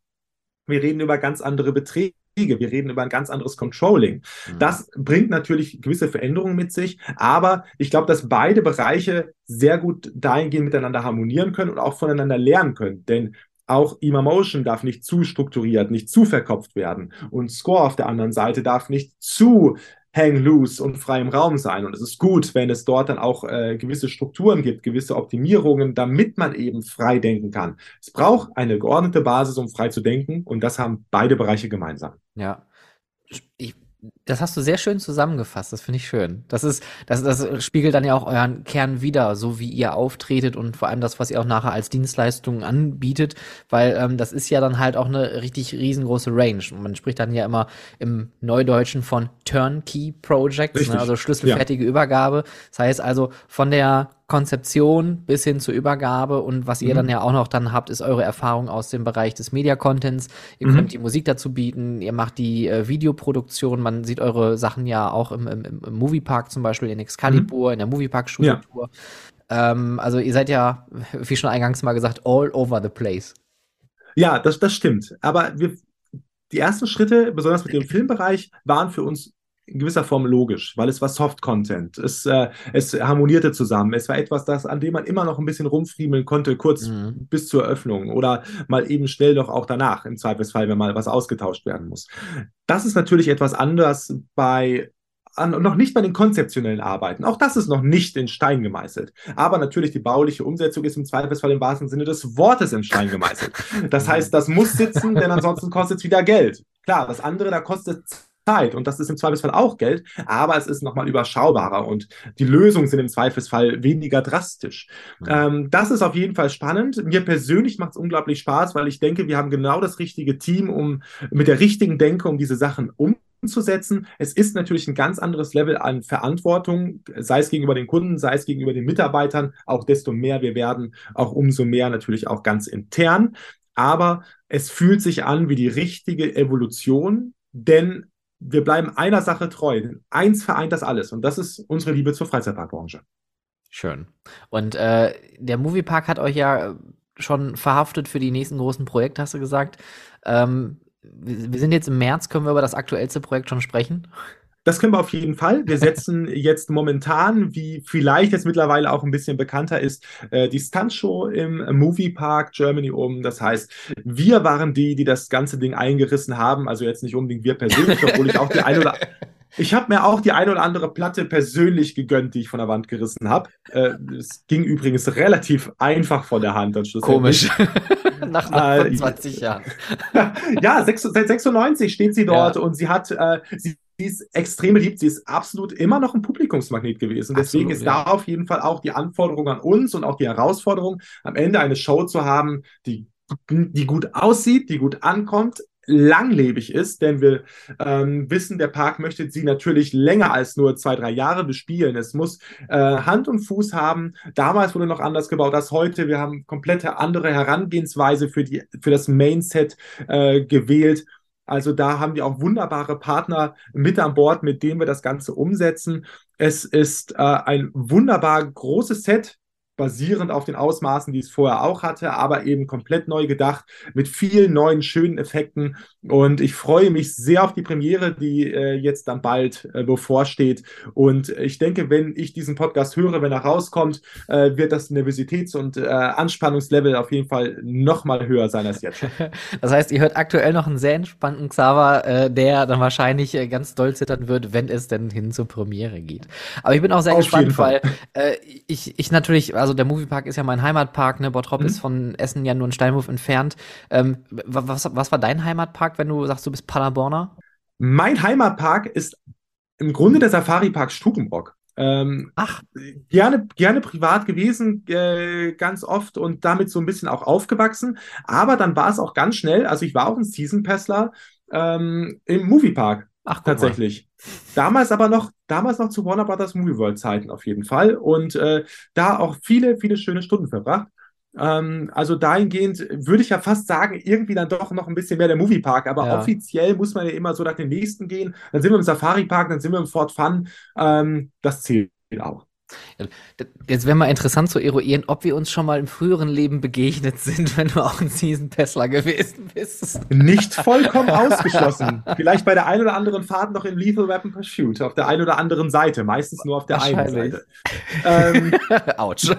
Wir reden über ganz andere Beträge. Wir reden über ein ganz anderes Controlling. Mhm. Das bringt natürlich gewisse Veränderungen mit sich, aber ich glaube, dass beide Bereiche sehr gut dahingehend miteinander harmonieren können und auch voneinander lernen können. Denn auch Emotion darf nicht zu strukturiert, nicht zu verkopft werden. Und Score auf der anderen Seite darf nicht zu hang loose und frei im Raum sein. Und es ist gut, wenn es dort dann auch äh, gewisse Strukturen gibt, gewisse Optimierungen, damit man eben frei denken kann. Es braucht eine geordnete Basis, um frei zu denken. Und das haben beide Bereiche gemeinsam. Ja. Ich das hast du sehr schön zusammengefasst, das finde ich schön. Das ist, das, das spiegelt dann ja auch euren Kern wieder, so wie ihr auftretet und vor allem das, was ihr auch nachher als Dienstleistung anbietet, weil ähm, das ist ja dann halt auch eine richtig riesengroße Range. Und man spricht dann ja immer im Neudeutschen von Turnkey Projects, ne, also schlüsselfertige ja. Übergabe. Das heißt also von der Konzeption bis hin zur Übergabe und was ihr mhm. dann ja auch noch dann habt, ist eure Erfahrung aus dem Bereich des Media Contents. Ihr mhm. könnt die Musik dazu bieten, ihr macht die äh, Videoproduktion, man sieht eure Sachen ja auch im, im, im Moviepark zum Beispiel in Excalibur, mhm. in der Moviepark Studio-Tour. Ja. Ähm, also ihr seid ja, wie schon eingangs mal gesagt, all over the place. Ja, das, das stimmt. Aber wir, die ersten Schritte, besonders mit dem Filmbereich, waren für uns in gewisser Form logisch, weil es war Soft-Content. Es, äh, es harmonierte zusammen. Es war etwas, das, an dem man immer noch ein bisschen rumfriemeln konnte, kurz mhm. bis zur Eröffnung oder mal eben schnell doch auch danach, im Zweifelsfall, wenn mal was ausgetauscht werden muss. Das ist natürlich etwas anders bei an, noch nicht bei den konzeptionellen Arbeiten. Auch das ist noch nicht in Stein gemeißelt. Aber natürlich die bauliche Umsetzung ist im Zweifelsfall im wahrsten Sinne des Wortes in Stein gemeißelt. Das heißt, das muss sitzen, denn ansonsten kostet es wieder Geld. Klar, das andere, da kostet Zeit und das ist im Zweifelsfall auch Geld, aber es ist nochmal überschaubarer und die Lösungen sind im Zweifelsfall weniger drastisch. Mhm. Ähm, das ist auf jeden Fall spannend. Mir persönlich macht es unglaublich Spaß, weil ich denke, wir haben genau das richtige Team, um mit der richtigen Denke um diese Sachen umzusetzen. Es ist natürlich ein ganz anderes Level an Verantwortung, sei es gegenüber den Kunden, sei es gegenüber den Mitarbeitern, auch desto mehr wir werden, auch umso mehr natürlich auch ganz intern. Aber es fühlt sich an wie die richtige Evolution, denn wir bleiben einer Sache treu. Eins vereint das alles und das ist unsere Liebe zur Freizeitparkbranche. Schön. Und äh, der Moviepark hat euch ja schon verhaftet für die nächsten großen Projekte, hast du gesagt. Ähm, wir sind jetzt im März, können wir über das aktuellste Projekt schon sprechen? Das können wir auf jeden Fall. Wir setzen jetzt momentan, wie vielleicht jetzt mittlerweile auch ein bisschen bekannter ist, äh, die Stuntshow im Movie Park Germany um. Das heißt, wir waren die, die das ganze Ding eingerissen haben. Also jetzt nicht unbedingt wir persönlich, obwohl ich auch die eine oder ich habe mir auch die eine oder andere Platte persönlich gegönnt, die ich von der Wand gerissen habe. Äh, es ging übrigens relativ einfach von der Hand. Komisch. nach, nach 25 äh, Jahren. ja, seit 96 steht sie dort ja. und sie hat, äh, sie sie ist extrem beliebt, sie ist absolut immer noch ein Publikumsmagnet gewesen. Deswegen absolut, ist ja. da auf jeden Fall auch die Anforderung an uns und auch die Herausforderung, am Ende eine Show zu haben, die, die gut aussieht, die gut ankommt, langlebig ist, denn wir ähm, wissen, der Park möchte sie natürlich länger als nur zwei, drei Jahre bespielen. Es muss äh, Hand und Fuß haben. Damals wurde noch anders gebaut als heute. Wir haben komplette andere Herangehensweise für, die, für das Mainset äh, gewählt. Also da haben wir auch wunderbare Partner mit an Bord, mit denen wir das Ganze umsetzen. Es ist äh, ein wunderbar großes Set basierend auf den Ausmaßen, die es vorher auch hatte, aber eben komplett neu gedacht, mit vielen neuen, schönen Effekten. Und ich freue mich sehr auf die Premiere, die äh, jetzt dann bald äh, bevorsteht. Und ich denke, wenn ich diesen Podcast höre, wenn er rauskommt, äh, wird das Nervositäts- und äh, Anspannungslevel auf jeden Fall noch mal höher sein als jetzt. Das heißt, ihr hört aktuell noch einen sehr entspannten Xaver, äh, der dann wahrscheinlich äh, ganz doll zittern wird, wenn es denn hin zur Premiere geht. Aber ich bin auch sehr auf gespannt, weil ich, ich natürlich, also der Moviepark ist ja mein Heimatpark, ne? Bottrop mhm. ist von Essen ja nur ein Steinwurf entfernt. Ähm, was, was war dein Heimatpark, wenn du sagst, du bist Paderborner? Mein Heimatpark ist im Grunde der Safari-Park Stukenbrock. Ähm, Ach. Gerne, gerne privat gewesen, äh, ganz oft und damit so ein bisschen auch aufgewachsen. Aber dann war es auch ganz schnell, also ich war auch ein Season-Passler ähm, im Moviepark. Ach, tatsächlich. Mal. Damals aber noch, damals noch zu Warner Brothers Movie World Zeiten auf jeden Fall und äh, da auch viele, viele schöne Stunden verbracht. Ähm, also dahingehend würde ich ja fast sagen, irgendwie dann doch noch ein bisschen mehr der Moviepark, aber ja. offiziell muss man ja immer so nach dem nächsten gehen. Dann sind wir im Safari Park, dann sind wir im Fort Fun. Ähm, das zählt auch. Jetzt wäre mal interessant zu eruieren, ob wir uns schon mal im früheren Leben begegnet sind, wenn du auch ein Season Tesla gewesen bist. Nicht vollkommen ausgeschlossen. Vielleicht bei der einen oder anderen Fahrt noch in Lethal Weapon Pursuit, auf der einen oder anderen Seite, meistens nur auf der einen Seite. Ähm. Autsch.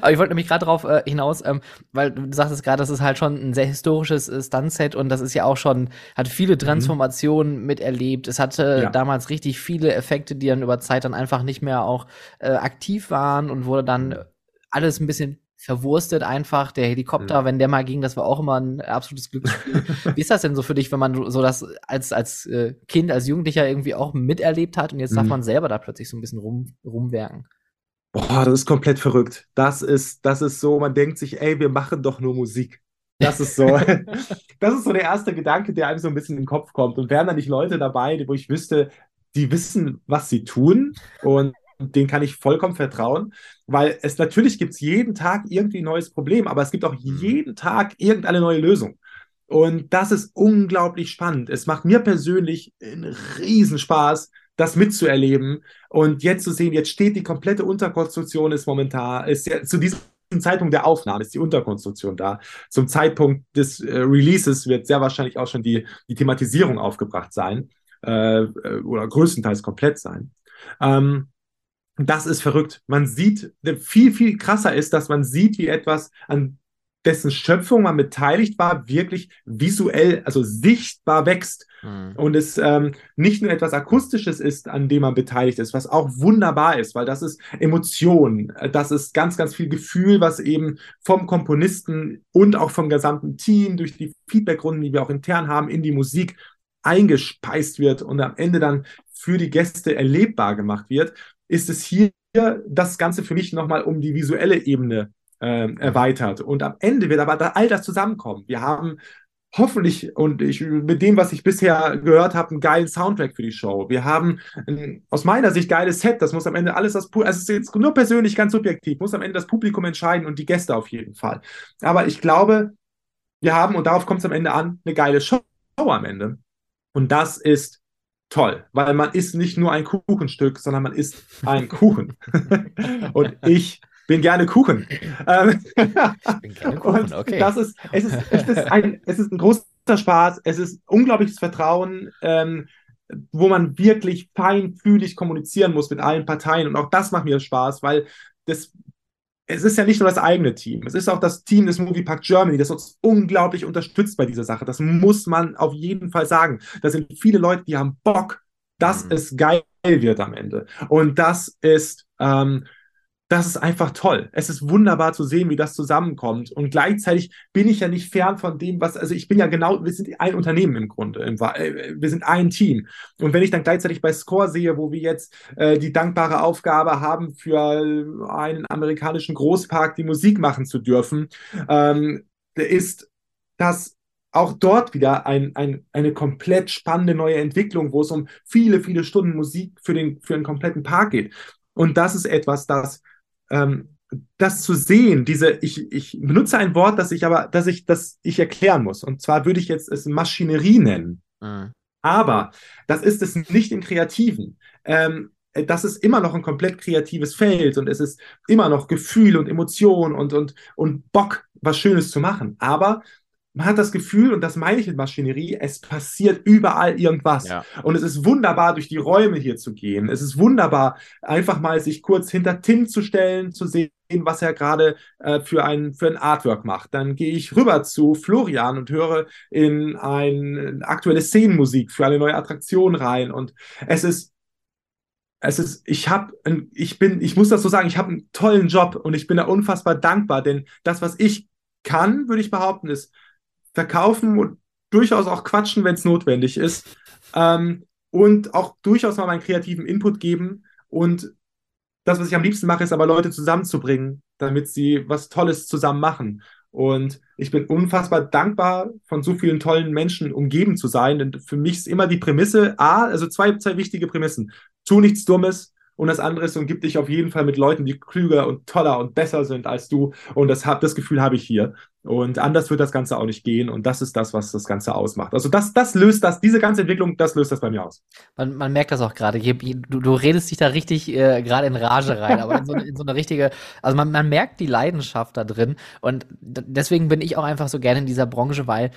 Aber ich wollte nämlich gerade darauf äh, hinaus, ähm, weil du sagtest gerade, das ist halt schon ein sehr historisches äh, Stuntset und das ist ja auch schon, hat viele mhm. Transformationen mhm. miterlebt. Es hatte ja. damals richtig viele Effekte, die dann über Zeit dann einfach nicht mehr auch äh, aktiv waren und wurde dann mhm. alles ein bisschen verwurstet einfach. Der Helikopter, mhm. wenn der mal ging, das war auch immer ein absolutes Glücksspiel. Wie ist das denn so für dich, wenn man so das als, als äh, Kind, als Jugendlicher irgendwie auch miterlebt hat und jetzt mhm. darf man selber da plötzlich so ein bisschen rum, rumwerken? Boah, das ist komplett verrückt. Das ist, das ist so, man denkt sich, ey, wir machen doch nur Musik. Das ist so, das ist so der erste Gedanke, der einem so ein bisschen in den Kopf kommt. Und wären da nicht Leute dabei, wo ich wüsste, die wissen, was sie tun und denen kann ich vollkommen vertrauen, weil es natürlich gibt es jeden Tag irgendwie ein neues Problem, aber es gibt auch mhm. jeden Tag irgendeine neue Lösung. Und das ist unglaublich spannend. Es macht mir persönlich einen Riesenspaß, das mitzuerleben und jetzt zu sehen, jetzt steht die komplette Unterkonstruktion, ist momentan, ist ja zu diesem Zeitpunkt der Aufnahme ist die Unterkonstruktion da. Zum Zeitpunkt des äh, Releases wird sehr wahrscheinlich auch schon die, die Thematisierung aufgebracht sein äh, äh, oder größtenteils komplett sein. Ähm, das ist verrückt. Man sieht, viel, viel krasser ist, dass man sieht, wie etwas, an dessen Schöpfung man beteiligt war, wirklich visuell, also sichtbar wächst. Mhm. Und es ähm, nicht nur etwas Akustisches ist, an dem man beteiligt ist, was auch wunderbar ist, weil das ist Emotion, das ist ganz, ganz viel Gefühl, was eben vom Komponisten und auch vom gesamten Team durch die Feedbackrunden, die wir auch intern haben, in die Musik eingespeist wird und am Ende dann für die Gäste erlebbar gemacht wird, ist es hier das Ganze für mich nochmal um die visuelle Ebene äh, erweitert. Und am Ende wird aber all das zusammenkommen. Wir haben hoffentlich und ich mit dem, was ich bisher gehört habe, einen geilen Soundtrack für die Show. Wir haben ein, aus meiner Sicht geiles Set. Das muss am Ende alles das, also es ist jetzt nur persönlich ganz subjektiv, muss am Ende das Publikum entscheiden und die Gäste auf jeden Fall. Aber ich glaube, wir haben und darauf kommt es am Ende an, eine geile Show am Ende. Und das ist toll, weil man isst nicht nur ein Kuchenstück, sondern man isst einen Kuchen. und ich bin gerne Kuchen. Ähm, ich bin gerne Kuchen, okay. Das ist, es ist, es ist ein, es ist ein großer Spaß, es ist unglaubliches Vertrauen, ähm, wo man wirklich feinfühlig kommunizieren muss mit allen Parteien. Und auch das macht mir Spaß, weil das es ist ja nicht nur das eigene Team, es ist auch das Team des Moviepark Germany, das uns unglaublich unterstützt bei dieser Sache. Das muss man auf jeden Fall sagen. Da sind viele Leute, die haben Bock, dass mhm. es geil wird am Ende. Und das ist ähm, das ist einfach toll. Es ist wunderbar zu sehen, wie das zusammenkommt. Und gleichzeitig bin ich ja nicht fern von dem, was, also ich bin ja genau, wir sind ein Unternehmen im Grunde. Äh, wir sind ein Team. Und wenn ich dann gleichzeitig bei Score sehe, wo wir jetzt äh, die dankbare Aufgabe haben, für einen amerikanischen Großpark die Musik machen zu dürfen, ähm, ist das auch dort wieder ein, ein, eine komplett spannende neue Entwicklung, wo es um viele, viele Stunden Musik für den, für den kompletten Park geht. Und das ist etwas, das ähm, das zu sehen, diese, ich, ich benutze ein Wort, das ich aber, dass ich, das ich erklären muss. Und zwar würde ich jetzt es Maschinerie nennen. Mhm. Aber das ist es nicht im Kreativen. Ähm, das ist immer noch ein komplett kreatives Feld und es ist immer noch Gefühl und Emotion und, und, und Bock, was Schönes zu machen. Aber man hat das Gefühl, und das meine ich mit Maschinerie, es passiert überall irgendwas. Ja. Und es ist wunderbar, durch die Räume hier zu gehen. Es ist wunderbar, einfach mal sich kurz hinter Tim zu stellen, zu sehen, was er gerade äh, für, ein, für ein Artwork macht. Dann gehe ich rüber zu Florian und höre in eine aktuelle Szenenmusik für eine neue Attraktion rein. Und es ist es ist, ich habe, ich bin, ich muss das so sagen, ich habe einen tollen Job und ich bin da unfassbar dankbar, denn das, was ich kann, würde ich behaupten, ist verkaufen und durchaus auch quatschen, wenn es notwendig ist. Ähm, und auch durchaus mal meinen kreativen Input geben. Und das, was ich am liebsten mache, ist aber Leute zusammenzubringen, damit sie was Tolles zusammen machen. Und ich bin unfassbar dankbar, von so vielen tollen Menschen umgeben zu sein. Denn für mich ist immer die Prämisse, A, also zwei, zwei wichtige Prämissen. Tu nichts Dummes, und das andere ist, umgib dich auf jeden Fall mit Leuten, die klüger und toller und besser sind als du. Und das, hab, das Gefühl habe ich hier. Und anders wird das Ganze auch nicht gehen. Und das ist das, was das Ganze ausmacht. Also das, das löst das, diese ganze Entwicklung, das löst das bei mir aus. Man, man merkt das auch gerade. Du, du redest dich da richtig äh, gerade in Rage rein, aber in so, in so, eine richtige, also man, man merkt die Leidenschaft da drin. Und deswegen bin ich auch einfach so gerne in dieser Branche, weil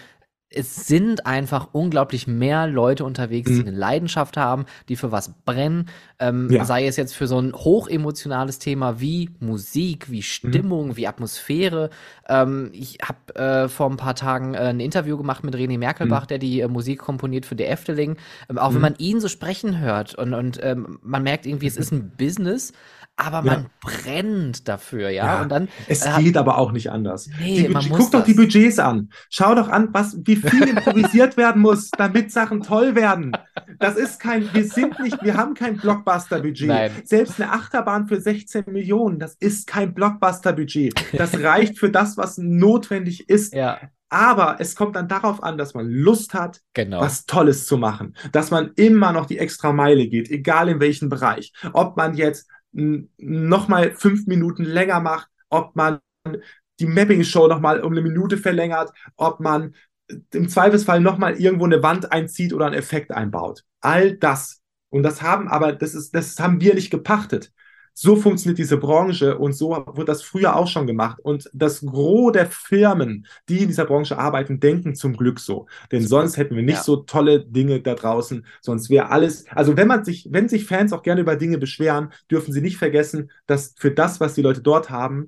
es sind einfach unglaublich mehr Leute unterwegs, die mhm. eine Leidenschaft haben, die für was brennen. Ähm, ja. Sei es jetzt für so ein hochemotionales Thema wie Musik, wie mhm. Stimmung, mhm. wie Atmosphäre. Ähm, ich habe äh, vor ein paar Tagen äh, ein Interview gemacht mit René Merkelbach, mhm. der die äh, Musik komponiert für der Efteling. Ähm, auch wenn mhm. man ihn so sprechen hört und, und ähm, man merkt irgendwie, es ist ein Business aber man ja. brennt dafür, ja? ja. Und dann es äh, geht aber auch nicht anders. Nee, man guck muss doch das. die Budgets an. Schau doch an, was wie viel improvisiert werden muss, damit Sachen toll werden. Das ist kein wir sind nicht, wir haben kein Blockbuster Budget. Selbst eine Achterbahn für 16 Millionen, das ist kein Blockbuster Budget. Das reicht für das, was notwendig ist. Ja. Aber es kommt dann darauf an, dass man Lust hat, genau. was Tolles zu machen. Dass man immer noch die extra Meile geht, egal in welchem Bereich. Ob man jetzt nochmal fünf Minuten länger macht, ob man die Mapping-Show nochmal um eine Minute verlängert, ob man im Zweifelsfall nochmal irgendwo eine Wand einzieht oder einen Effekt einbaut. All das. Und das haben aber, das ist, das haben wir nicht gepachtet. So funktioniert diese Branche und so wird das früher auch schon gemacht. Und das Gros der Firmen, die in dieser Branche arbeiten, denken zum Glück so. Denn sonst hätten wir nicht ja. so tolle Dinge da draußen. Sonst wäre alles, also wenn man sich, wenn sich Fans auch gerne über Dinge beschweren, dürfen sie nicht vergessen, dass für das, was die Leute dort haben,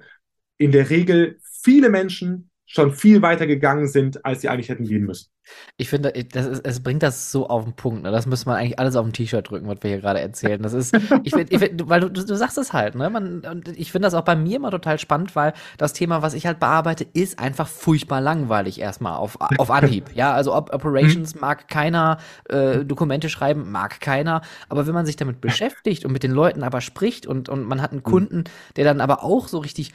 in der Regel viele Menschen schon viel weiter gegangen sind, als sie eigentlich hätten gehen müssen. Ich finde, das ist, es bringt das so auf den Punkt. Ne? Das müsste man eigentlich alles auf ein T-Shirt drücken, was wir hier gerade erzählen. Das ist, ich finde, find, weil du, du sagst es halt, ne? Man, und ich finde das auch bei mir immer total spannend, weil das Thema, was ich halt bearbeite, ist einfach furchtbar langweilig erstmal auf, auf Anhieb. ja, also Op Operations mhm. mag keiner, äh, Dokumente schreiben mag keiner, aber wenn man sich damit beschäftigt und mit den Leuten aber spricht und, und man hat einen mhm. Kunden, der dann aber auch so richtig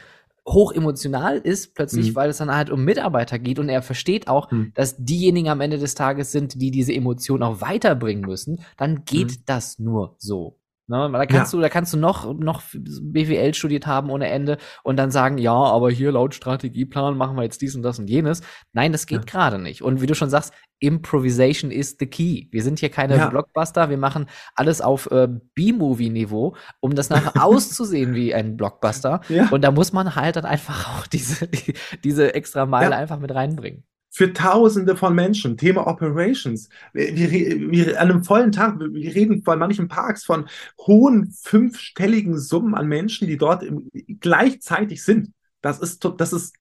hoch emotional ist, plötzlich, mhm. weil es dann halt um Mitarbeiter geht und er versteht auch, mhm. dass diejenigen am Ende des Tages sind, die diese Emotion auch weiterbringen müssen, dann geht mhm. das nur so. Ne? Da kannst ja. du, da kannst du noch, noch BWL studiert haben ohne Ende und dann sagen, ja, aber hier laut Strategieplan machen wir jetzt dies und das und jenes. Nein, das geht ja. gerade nicht. Und wie du schon sagst, Improvisation is the key. Wir sind hier keine ja. Blockbuster, wir machen alles auf äh, B-Movie-Niveau, um das nachher auszusehen wie ein Blockbuster. Ja. Und da muss man halt dann einfach auch diese, die, diese extra Meile einfach mit reinbringen für Tausende von Menschen. Thema Operations. Wir, wir, wir, an einem vollen Tag, wir reden bei manchen Parks von hohen fünfstelligen Summen an Menschen, die dort im, gleichzeitig sind. Das ist, das ist,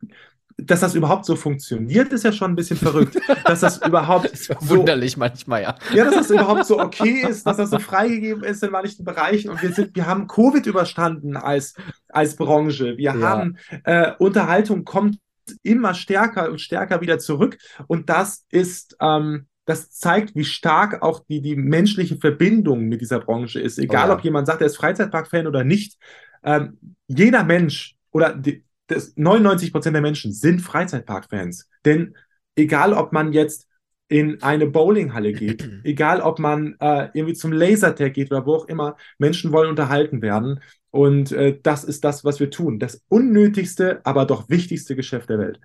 dass das überhaupt so funktioniert, ist ja schon ein bisschen verrückt. dass das überhaupt das ist wunderlich so, manchmal, ja. Ja, dass das überhaupt so okay ist, dass das so freigegeben ist in manchen Bereichen. Und wir sind, wir haben Covid überstanden als, als Branche. Wir ja. haben äh, Unterhaltung kommt immer stärker und stärker wieder zurück. Und das ist, ähm, das zeigt, wie stark auch die, die menschliche Verbindung mit dieser Branche ist. Egal, oh ja. ob jemand sagt, er ist Freizeitpark-Fan oder nicht. Ähm, jeder Mensch oder die, das 99 Prozent der Menschen sind Freizeitpark-Fans. Denn egal, ob man jetzt in eine Bowlinghalle geht, egal ob man äh, irgendwie zum Lasertag geht oder wo auch immer, Menschen wollen unterhalten werden. Und äh, das ist das, was wir tun. Das unnötigste, aber doch wichtigste Geschäft der Welt.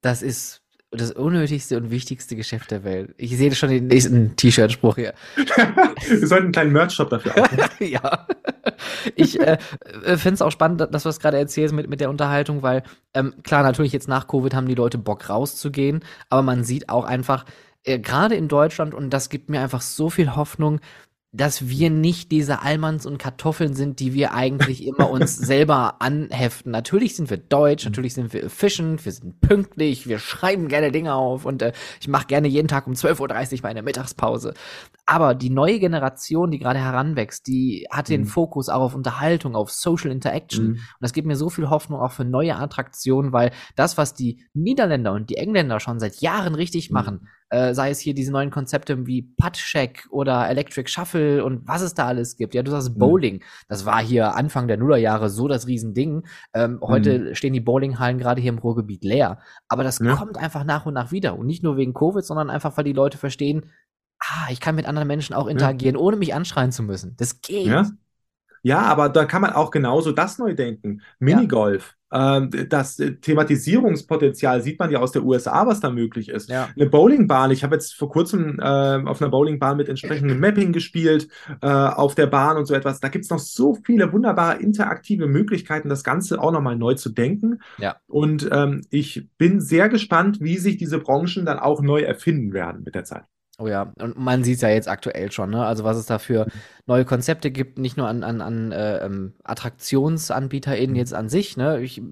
Das ist das unnötigste und wichtigste Geschäft der Welt. Ich sehe schon den nächsten T-Shirt-Spruch hier. Wir sollten einen kleinen Merch-Shop dafür aufmachen. ja. Ich äh, äh finde es auch spannend, dass du es gerade erzählst mit, mit der Unterhaltung, weil ähm, klar, natürlich jetzt nach Covid haben die Leute Bock rauszugehen, aber man sieht auch einfach, äh, gerade in Deutschland, und das gibt mir einfach so viel Hoffnung, dass wir nicht diese Almans und Kartoffeln sind, die wir eigentlich immer uns selber anheften. Natürlich sind wir deutsch, natürlich sind wir efficient, wir sind pünktlich, wir schreiben gerne Dinge auf und äh, ich mache gerne jeden Tag um 12.30 Uhr meine Mittagspause. Aber die neue Generation, die gerade heranwächst, die hat den mhm. Fokus auch auf Unterhaltung, auf Social Interaction. Mhm. Und das gibt mir so viel Hoffnung auch für neue Attraktionen, weil das, was die Niederländer und die Engländer schon seit Jahren richtig mhm. machen, äh, sei es hier diese neuen Konzepte wie Putt-Check oder Electric Shuffle und was es da alles gibt. Ja, du sagst mhm. Bowling. Das war hier Anfang der Nullerjahre so das Riesending. Ähm, heute mhm. stehen die Bowlinghallen gerade hier im Ruhrgebiet leer. Aber das ja. kommt einfach nach und nach wieder. Und nicht nur wegen Covid, sondern einfach, weil die Leute verstehen, ah, ich kann mit anderen Menschen auch interagieren, ja. ohne mich anschreien zu müssen. Das geht. Ja. Ja, aber da kann man auch genauso das neu denken. Minigolf. Ähm, das Thematisierungspotenzial sieht man ja aus der USA, was da möglich ist. Ja. Eine Bowlingbahn, ich habe jetzt vor kurzem äh, auf einer Bowlingbahn mit entsprechendem Mapping gespielt, äh, auf der Bahn und so etwas. Da gibt es noch so viele wunderbare interaktive Möglichkeiten, das Ganze auch nochmal neu zu denken. Ja. Und ähm, ich bin sehr gespannt, wie sich diese Branchen dann auch neu erfinden werden mit der Zeit. Oh ja, und man sieht es ja jetzt aktuell schon, ne? Also was es da für neue Konzepte gibt, nicht nur an, an, an äh, ähm, AttraktionsanbieterInnen jetzt an sich, ne? Ich,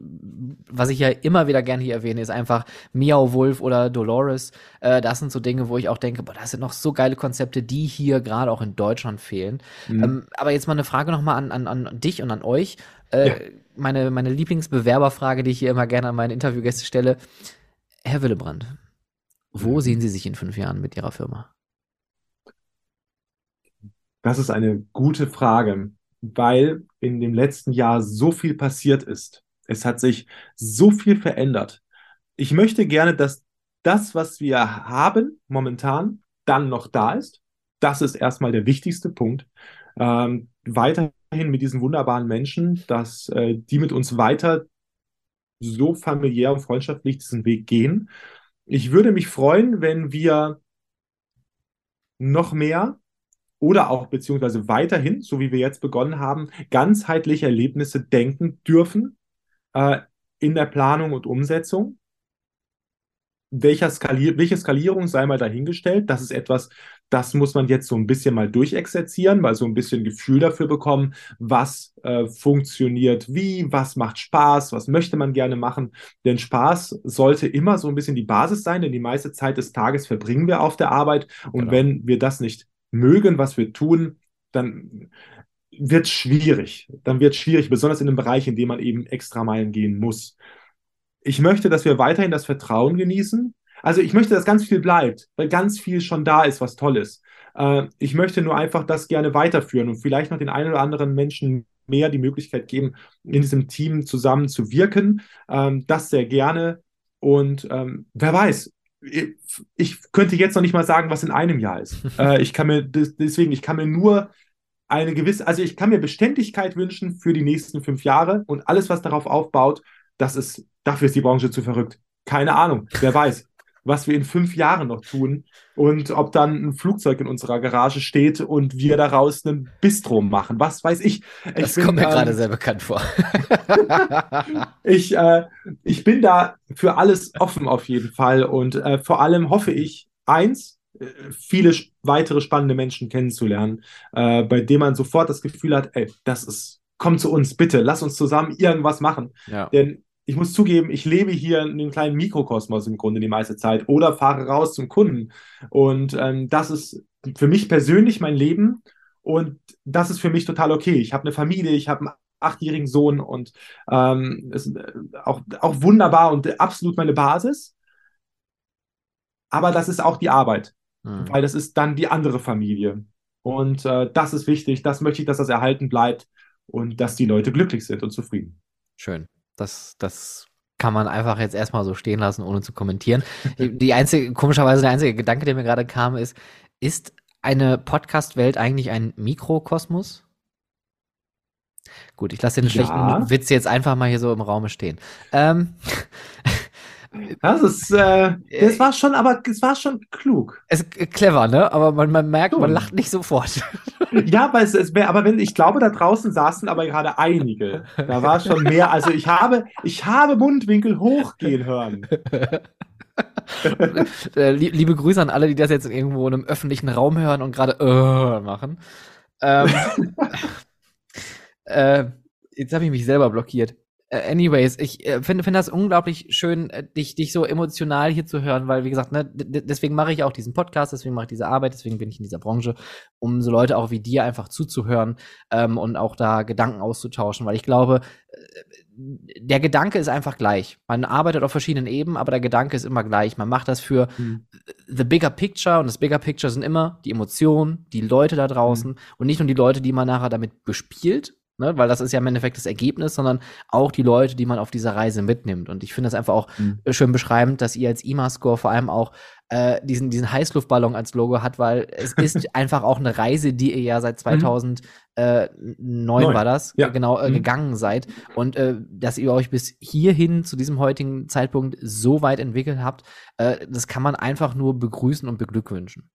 was ich ja immer wieder gerne hier erwähne, ist einfach Miau Wolf oder Dolores. Äh, das sind so Dinge, wo ich auch denke, boah, das sind noch so geile Konzepte, die hier gerade auch in Deutschland fehlen. Mhm. Ähm, aber jetzt mal eine Frage nochmal an, an, an dich und an euch. Äh, ja. meine, meine Lieblingsbewerberfrage, die ich hier immer gerne an meine Interviewgäste stelle. Herr Willebrand, wo mhm. sehen Sie sich in fünf Jahren mit Ihrer Firma? Das ist eine gute Frage, weil in dem letzten Jahr so viel passiert ist. Es hat sich so viel verändert. Ich möchte gerne, dass das, was wir haben momentan, dann noch da ist. Das ist erstmal der wichtigste Punkt. Ähm, weiterhin mit diesen wunderbaren Menschen, dass äh, die mit uns weiter so familiär und freundschaftlich diesen Weg gehen ich würde mich freuen, wenn wir noch mehr oder auch beziehungsweise weiterhin, so wie wir jetzt begonnen haben, ganzheitliche Erlebnisse denken dürfen äh, in der Planung und Umsetzung welcher Skalier welche Skalierung sei mal dahingestellt. Das ist etwas, das muss man jetzt so ein bisschen mal durchexerzieren, mal so ein bisschen Gefühl dafür bekommen, was äh, funktioniert wie, was macht Spaß, was möchte man gerne machen. Denn Spaß sollte immer so ein bisschen die Basis sein, denn die meiste Zeit des Tages verbringen wir auf der Arbeit. Und genau. wenn wir das nicht mögen, was wir tun, dann wird es schwierig. Dann wird es schwierig, besonders in einem Bereich, in dem man eben extra Meilen gehen muss ich möchte, dass wir weiterhin das Vertrauen genießen. Also ich möchte, dass ganz viel bleibt, weil ganz viel schon da ist, was toll ist. Äh, ich möchte nur einfach das gerne weiterführen und vielleicht noch den einen oder anderen Menschen mehr die Möglichkeit geben, in diesem Team zusammen zu wirken. Ähm, das sehr gerne. Und ähm, wer weiß, ich, könnte jetzt noch nicht mal sagen, was in einem Jahr ist. äh, ich kann mir deswegen, ich kann mir nur eine gewisse, also ich kann mir Beständigkeit wünschen für die nächsten fünf Jahre und alles, was darauf aufbaut, das ist, dafür ist die Branche zu verrückt. Keine Ahnung, wer weiß, was wir in fünf Jahren noch tun und ob dann ein Flugzeug in unserer Garage steht und wir daraus einen Bistro machen. Was weiß ich. ich das bin, kommt mir ähm, gerade sehr bekannt vor. ich, äh, ich bin da für alles offen auf jeden Fall und äh, vor allem hoffe ich, eins, äh, viele weitere spannende Menschen kennenzulernen, äh, bei denen man sofort das Gefühl hat, ey, das ist komm zu uns, bitte, lass uns zusammen irgendwas machen. Ja. Denn ich muss zugeben, ich lebe hier in einem kleinen Mikrokosmos im Grunde die meiste Zeit oder fahre raus zum Kunden. Und ähm, das ist für mich persönlich mein Leben und das ist für mich total okay. Ich habe eine Familie, ich habe einen achtjährigen Sohn und ähm, ist äh, auch, auch wunderbar und absolut meine Basis. Aber das ist auch die Arbeit, mhm. weil das ist dann die andere Familie. Und äh, das ist wichtig, das möchte ich, dass das erhalten bleibt und dass die Leute glücklich sind und zufrieden. Schön. Das, das kann man einfach jetzt erstmal so stehen lassen, ohne zu kommentieren. Die einzige, komischerweise der einzige Gedanke, der mir gerade kam, ist, ist eine Podcast-Welt eigentlich ein Mikrokosmos? Gut, ich lasse den ja. schlechten Witz jetzt einfach mal hier so im Raum stehen. Ähm, das ist, äh, das war schon, aber es war schon klug. Es ist clever, ne? Aber man, man merkt, man lacht nicht sofort. Ja, aber es, es wär, aber wenn, ich glaube, da draußen saßen aber gerade einige. Da war schon mehr. Also ich habe, ich habe Mundwinkel hochgehen hören. Äh, liebe Grüße an alle, die das jetzt irgendwo in einem öffentlichen Raum hören und gerade äh, machen. Ähm, äh, jetzt habe ich mich selber blockiert. Äh, anyways, ich äh, finde find das unglaublich schön, äh, dich, dich so emotional hier zu hören, weil, wie gesagt, ne, deswegen mache ich auch diesen Podcast, deswegen mache ich diese Arbeit, deswegen bin ich in dieser Branche, um so Leute auch wie dir einfach zuzuhören ähm, und auch da Gedanken auszutauschen, weil ich glaube, der Gedanke ist einfach gleich. Man arbeitet auf verschiedenen Ebenen, aber der Gedanke ist immer gleich. Man macht das für mhm. the bigger picture und das bigger picture sind immer die Emotionen, die Leute da draußen mhm. und nicht nur die Leute, die man nachher damit bespielt, ne? weil das ist ja im Endeffekt das Ergebnis, sondern auch die Leute, die man auf dieser Reise mitnimmt. Und ich finde das einfach auch mhm. schön beschreibend, dass ihr als IMA-Score vor allem auch äh, diesen, diesen Heißluftballon als Logo hat, weil es ist einfach auch eine Reise, die ihr ja seit 2009 mhm. war das, ja. genau, äh, mhm. gegangen seid. Und äh, dass ihr euch bis hierhin zu diesem heutigen Zeitpunkt so weit entwickelt habt, äh, das kann man einfach nur begrüßen und beglückwünschen.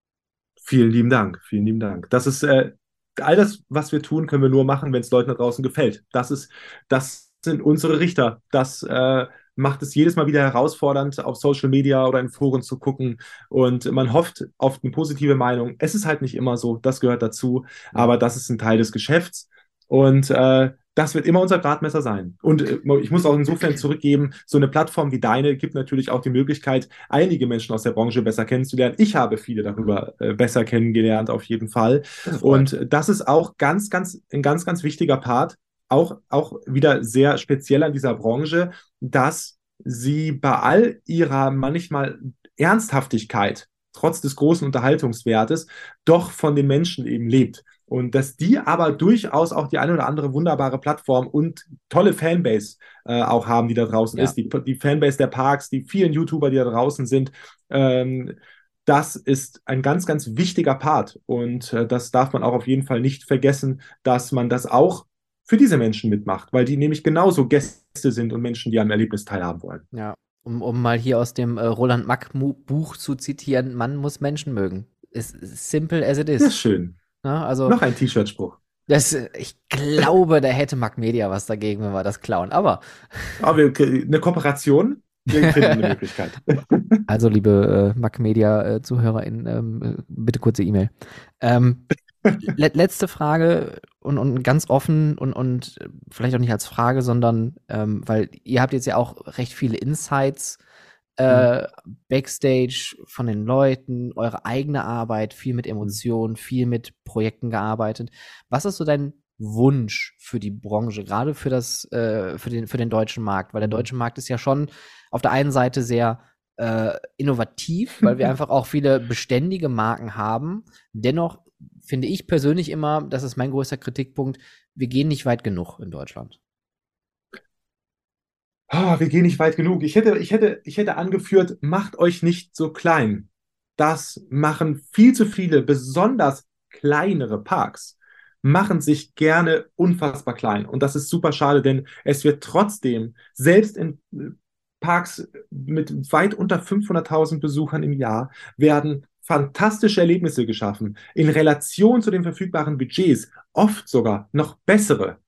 Vielen lieben Dank, vielen lieben Dank. Das ist äh, all das, was wir tun, können wir nur machen, wenn es Leuten da draußen gefällt. Das ist, das sind unsere Richter. Das äh, macht es jedes Mal wieder herausfordernd, auf Social Media oder in Foren zu gucken. Und man hofft auf eine positive Meinung. Es ist halt nicht immer so, das gehört dazu, aber das ist ein Teil des Geschäfts. Und äh, das wird immer unser Gradmesser sein. Und äh, ich muss auch insofern zurückgeben, so eine Plattform wie deine gibt natürlich auch die Möglichkeit, einige Menschen aus der Branche besser kennenzulernen. Ich habe viele darüber äh, besser kennengelernt, auf jeden Fall. Und das ist auch ganz, ganz, ein ganz, ganz wichtiger Part, auch, auch wieder sehr speziell an dieser Branche, dass sie bei all ihrer manchmal Ernsthaftigkeit, trotz des großen Unterhaltungswertes, doch von den Menschen eben lebt. Und dass die aber durchaus auch die eine oder andere wunderbare Plattform und tolle Fanbase äh, auch haben, die da draußen ja. ist. Die, die, Fanbase der Parks, die vielen YouTuber, die da draußen sind. Ähm, das ist ein ganz, ganz wichtiger Part. Und äh, das darf man auch auf jeden Fall nicht vergessen, dass man das auch für diese Menschen mitmacht, weil die nämlich genauso Gäste sind und Menschen, die am Erlebnis teilhaben wollen. Ja, um, um mal hier aus dem äh, Roland Mack Buch zu zitieren, man muss Menschen mögen. Ist simple as it is. Das ist schön. Ja, also, Noch ein T-Shirt-Spruch. Das, ich glaube, da hätte Mac Media was dagegen, wenn wir das klauen. Aber. Aber eine Kooperation, wir finden eine Möglichkeit. Also, liebe äh, Mac Media-ZuhörerInnen, äh, ähm, bitte kurze E-Mail. Ähm, le letzte Frage und, und ganz offen und, und vielleicht auch nicht als Frage, sondern ähm, weil ihr habt jetzt ja auch recht viele Insights äh, mhm. Backstage von den Leuten, eure eigene Arbeit, viel mit Emotionen, viel mit Projekten gearbeitet. Was ist so dein Wunsch für die Branche, gerade für das, äh, für den, für den deutschen Markt? Weil der mhm. deutsche Markt ist ja schon auf der einen Seite sehr äh, innovativ, weil wir einfach auch viele beständige Marken haben. Dennoch finde ich persönlich immer, das ist mein größter Kritikpunkt, wir gehen nicht weit genug in Deutschland oh, wir gehen nicht weit genug. Ich hätte, ich hätte, ich hätte angeführt, macht euch nicht so klein. Das machen viel zu viele, besonders kleinere Parks, machen sich gerne unfassbar klein. Und das ist super schade, denn es wird trotzdem, selbst in äh, Parks mit weit unter 500.000 Besuchern im Jahr, werden fantastische Erlebnisse geschaffen. In Relation zu den verfügbaren Budgets oft sogar noch bessere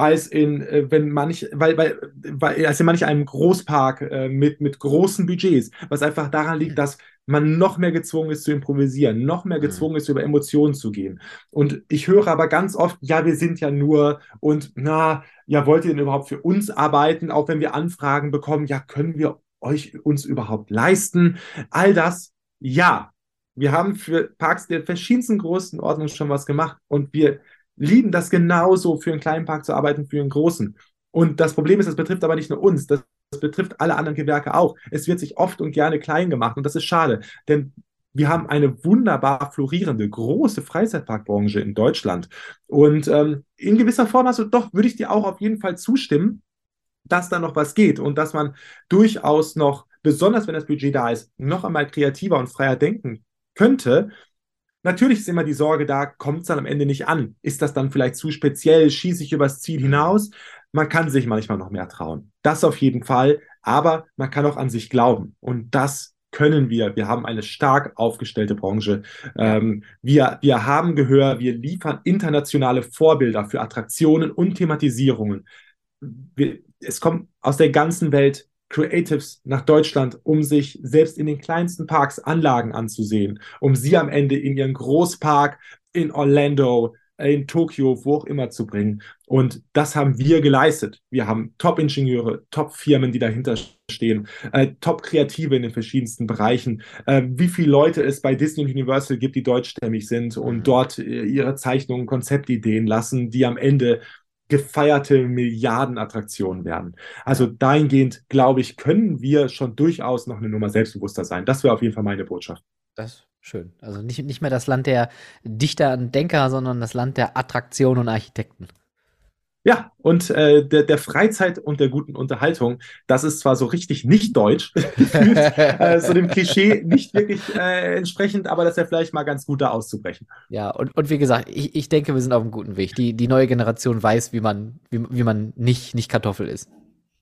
als in, äh, wenn manch, weil, weil, weil, als in manch einem Großpark äh, mit, mit großen Budgets, was einfach daran liegt, dass man noch mehr gezwungen ist zu improvisieren, noch mehr mhm. gezwungen ist, über Emotionen zu gehen. Und ich höre aber ganz oft, ja, wir sind ja nur und na, ja, wollt ihr denn überhaupt für uns arbeiten, auch wenn wir Anfragen bekommen, ja, können wir euch uns überhaupt leisten? All das, ja. Wir haben für Parks der verschiedensten Größenordnungen schon was gemacht und wir lieben das genauso, für einen kleinen Park zu arbeiten, für einen großen. Und das Problem ist, das betrifft aber nicht nur uns, das, das betrifft alle anderen Gewerke auch. Es wird sich oft und gerne klein gemacht und das ist schade, denn wir haben eine wunderbar florierende, große Freizeitparkbranche in Deutschland. Und ähm, in gewisser Form, also doch, würde ich dir auch auf jeden Fall zustimmen, dass da noch was geht und dass man durchaus noch, besonders wenn das Budget da ist, noch einmal kreativer und freier denken könnte. Natürlich ist immer die Sorge da, kommt es dann am Ende nicht an? Ist das dann vielleicht zu speziell? Schieße ich übers Ziel hinaus? Man kann sich manchmal noch mehr trauen. Das auf jeden Fall. Aber man kann auch an sich glauben. Und das können wir. Wir haben eine stark aufgestellte Branche. Ähm, wir, wir haben Gehör, wir liefern internationale Vorbilder für Attraktionen und Thematisierungen. Wir, es kommt aus der ganzen Welt Creatives nach Deutschland, um sich selbst in den kleinsten Parks Anlagen anzusehen, um sie am Ende in ihren Großpark in Orlando, in Tokio, wo auch immer zu bringen. Und das haben wir geleistet. Wir haben Top-Ingenieure, Top-Firmen, die dahinter stehen, äh, Top-Kreative in den verschiedensten Bereichen. Äh, wie viele Leute es bei Disney und Universal gibt, die deutschstämmig sind und mhm. dort äh, ihre Zeichnungen, Konzeptideen lassen, die am Ende gefeierte Milliardenattraktionen werden. Also dahingehend, glaube ich, können wir schon durchaus noch eine Nummer selbstbewusster sein. Das wäre auf jeden Fall meine Botschaft. Das Schön. Also nicht, nicht mehr das Land der Dichter und Denker, sondern das Land der Attraktion und Architekten. Ja, und äh, der, der Freizeit und der guten Unterhaltung, das ist zwar so richtig nicht deutsch, äh, so dem Klischee nicht wirklich äh, entsprechend, aber das ist ja vielleicht mal ganz gut, da auszubrechen. Ja, und, und wie gesagt, ich, ich denke, wir sind auf einem guten Weg. Die, die neue Generation weiß, wie man, wie, wie man nicht, nicht Kartoffel ist.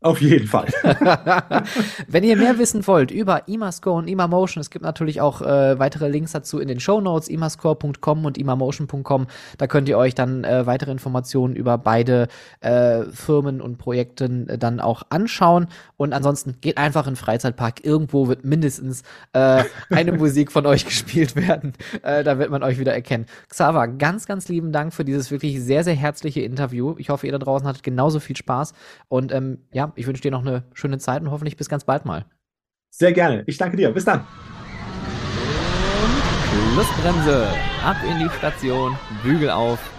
Auf jeden Fall. Wenn ihr mehr wissen wollt über Imascore und Imamotion, es gibt natürlich auch äh, weitere Links dazu in den Show Notes, imascore.com und imamotion.com. Da könnt ihr euch dann äh, weitere Informationen über beide äh, Firmen und Projekte äh, dann auch anschauen. Und ansonsten geht einfach in den Freizeitpark. Irgendwo wird mindestens äh, eine Musik von euch gespielt werden. Äh, da wird man euch wieder erkennen. Xaver, ganz, ganz lieben Dank für dieses wirklich sehr, sehr herzliche Interview. Ich hoffe, ihr da draußen hattet genauso viel Spaß. Und ähm, ja, ich wünsche dir noch eine schöne Zeit und hoffentlich bis ganz bald mal. Sehr gerne. Ich danke dir. Bis dann. Und Schlussbremse. Ab in die Station. Bügel auf.